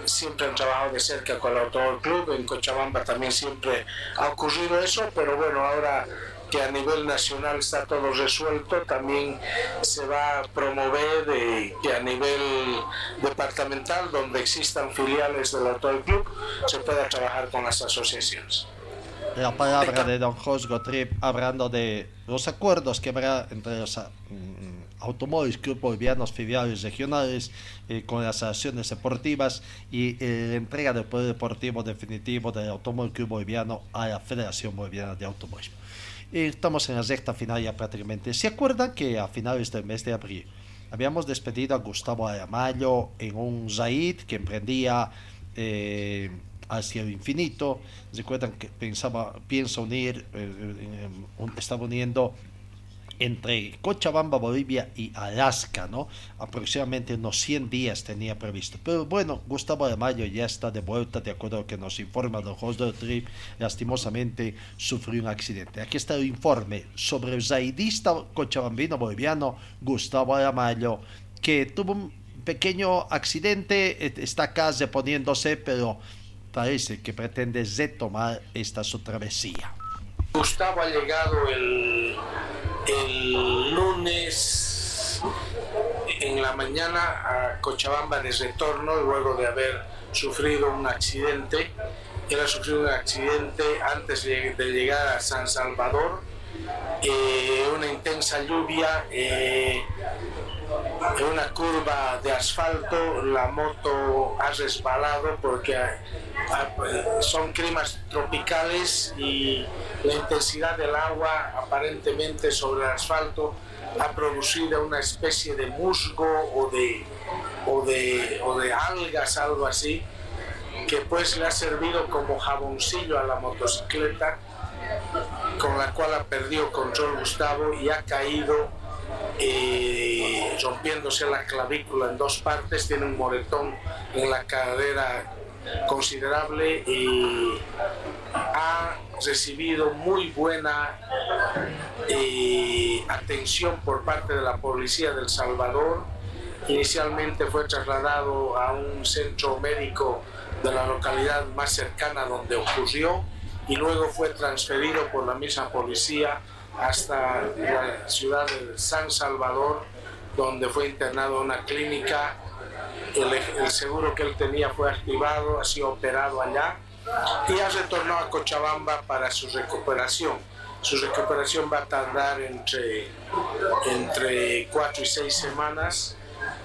siempre han trabajado de cerca con el Automóvil Club, en Cochabamba también siempre ha ocurrido eso, pero bueno, ahora que a nivel nacional está todo resuelto, también se va a promover eh, que a nivel departamental, donde existan filiales del Automóvil Club, se pueda trabajar con las asociaciones. La palabra de don Jos Gotrip hablando de los acuerdos que habrá entre los mm, automóviles, club bolivianos, filiales regionales, eh, con las asociaciones deportivas y eh, la entrega del poder deportivo definitivo del Automóvil Club Boliviano a la Federación Boliviana de Automovilismo. Estamos en la recta final ya prácticamente. ¿Se acuerdan que a finales del mes de abril habíamos despedido a Gustavo Aramayo en un Zaid que emprendía eh, hacia el infinito. Recuerdan que pensaba, piensa unir, eh, eh, un- estaba uniendo entre Cochabamba, Bolivia y Alaska, ¿no? Aproximadamente unos 100 días tenía previsto. Pero bueno, Gustavo de ya está de vuelta, de acuerdo a lo que nos informa Don José Trip, lastimosamente sufrió un accidente. Aquí está el informe sobre el zaidista cochabambino boliviano Gustavo Aramayo, que tuvo un pequeño accidente, eh, está acá reponiéndose, pero parece que pretende retomar esta su travesía. Gustavo ha llegado el, el lunes en la mañana a Cochabamba de retorno luego de haber sufrido un accidente. Él ha sufrido un accidente antes de llegar a San Salvador. Eh, una intensa lluvia, eh, en una curva de asfalto, la moto ha resbalado porque son climas tropicales y la intensidad del agua aparentemente sobre el asfalto ha producido una especie de musgo o de, o de, o de algas, algo así, que pues le ha servido como jaboncillo a la motocicleta con la cual ha perdido control Gustavo y ha caído eh, rompiéndose la clavícula en dos partes, tiene un moretón en la cadera considerable y ha recibido muy buena eh, atención por parte de la policía del Salvador. Inicialmente fue trasladado a un centro médico de la localidad más cercana donde ocurrió y luego fue transferido por la misma policía hasta la ciudad de San Salvador, donde fue internado en una clínica. El, el seguro que él tenía fue activado, ha sido operado allá y ha retornado a Cochabamba para su recuperación. Su recuperación va a tardar entre, entre cuatro y seis semanas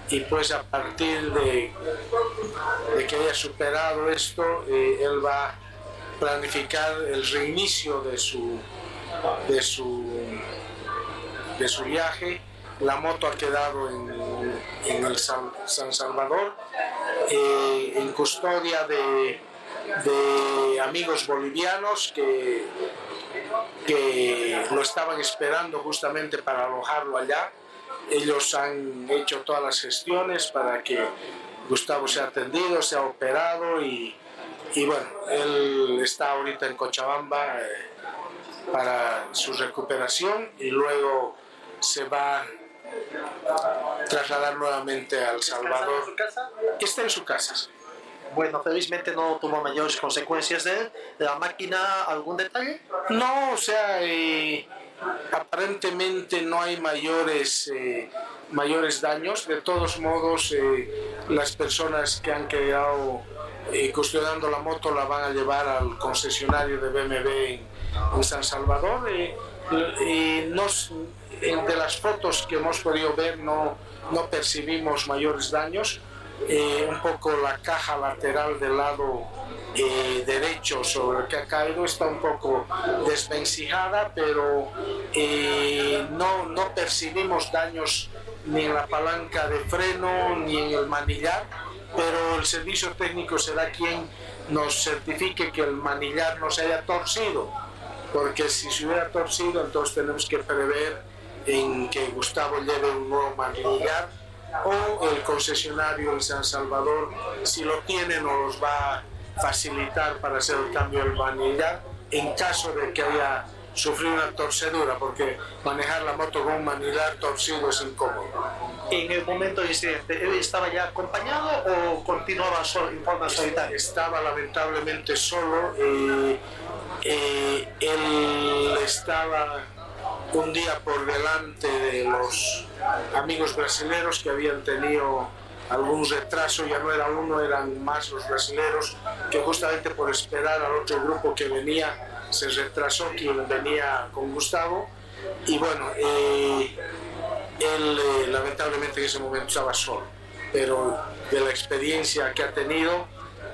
y pues a partir de, de que haya superado esto, eh, él va a planificar el reinicio de su, de su, de su viaje. La moto ha quedado en, en el San, Salvador, eh, en custodia de, de amigos bolivianos que, que lo estaban esperando justamente para alojarlo allá. Ellos han hecho todas las gestiones para que Gustavo sea atendido, sea operado y, y bueno, él está ahorita en Cochabamba eh, para su recuperación y luego se va a trasladar nuevamente al Salvador. ¿Está en su casa? Está en su casa. Bueno, felizmente no tuvo mayores consecuencias de él. ¿La máquina algún detalle? No, o sea, eh, aparentemente no hay mayores, eh, mayores daños. De todos modos, eh, las personas que han quedado eh, custodiando la moto la van a llevar al concesionario de BMW en, en San Salvador. Eh, nos- de las fotos que hemos podido ver no, no percibimos mayores daños. Eh, un poco la caja lateral del lado eh, derecho sobre el que ha caído está un poco desvencijada, pero eh, no, no percibimos daños ni en la palanca de freno ni en el manillar, pero el servicio técnico será quien nos certifique que el manillar no se haya torcido, porque si se hubiera torcido entonces tenemos que prever en que Gustavo lleve un nuevo manillar o el concesionario en San Salvador, si lo tiene, nos los va a facilitar para hacer el cambio del manillar en caso de que haya sufrido una torcedura, porque manejar la moto con un manillar torcido es incómodo. En el momento del incidente, ¿él estaba ya acompañado o continuaba solo, en forma solitaria? Estaba lamentablemente solo. eh, eh, él estaba un día por delante de los amigos brasileños que habían tenido algún retraso, ya no era uno, eran más los brasileños, que justamente por esperar al otro grupo que venía, se retrasó quien venía con Gustavo. Y bueno, eh, él eh, lamentablemente en ese momento estaba solo, pero de la experiencia que ha tenido,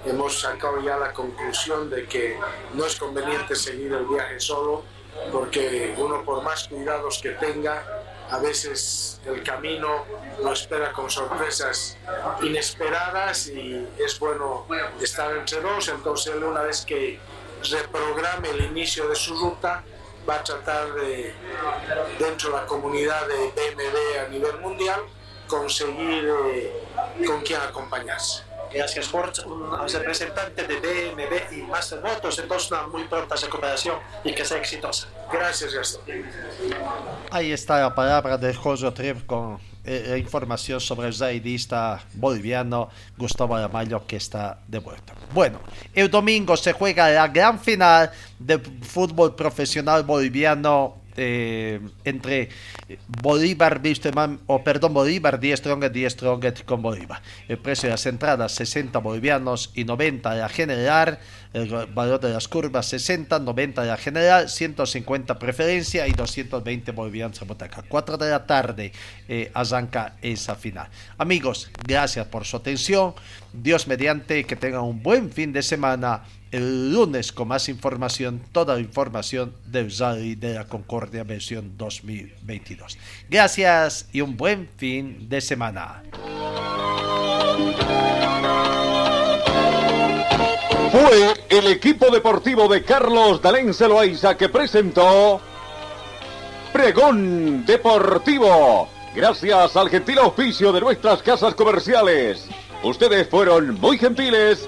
hemos sacado ya la conclusión de que no es conveniente seguir el viaje solo, porque uno por más cuidados que tenga, a veces el camino nos espera con sorpresas inesperadas y es bueno estar entre dos, entonces él una vez que reprograme el inicio de su ruta, va a tratar de, dentro de la comunidad de BMW a nivel mundial, conseguir eh, con quién acompañarse. Gracias por un representante de BMW y Master Motors, entonces una muy pronta recuperación y que sea exitosa. Gracias, Gastón. Ahí está la palabra de José Trev con eh, la información sobre el zaidista boliviano Gustavo Aramayo que está de vuelta. Bueno, el domingo se juega la gran final del fútbol profesional boliviano eh, entre Bolívar, Wisterman, o perdón, Bolívar, 10 Strongest, 10 Strongest con Bolívar. El precio de las entradas 60 bolivianos y 90 de la general. El valor de las curvas 60, 90 de la general, 150 preferencia y 220 bolivianos a botaca. 4 de la tarde eh, arranca esa final. Amigos, gracias por su atención. Dios mediante que tengan un buen fin de semana el lunes con más información, toda información del de la Concordia versión 2022. Gracias y un buen fin de semana. Fue el equipo deportivo de Carlos Dalén Celoaiza que presentó Pregón Deportivo. Gracias al gentil auspicio de nuestras casas comerciales. Ustedes fueron muy gentiles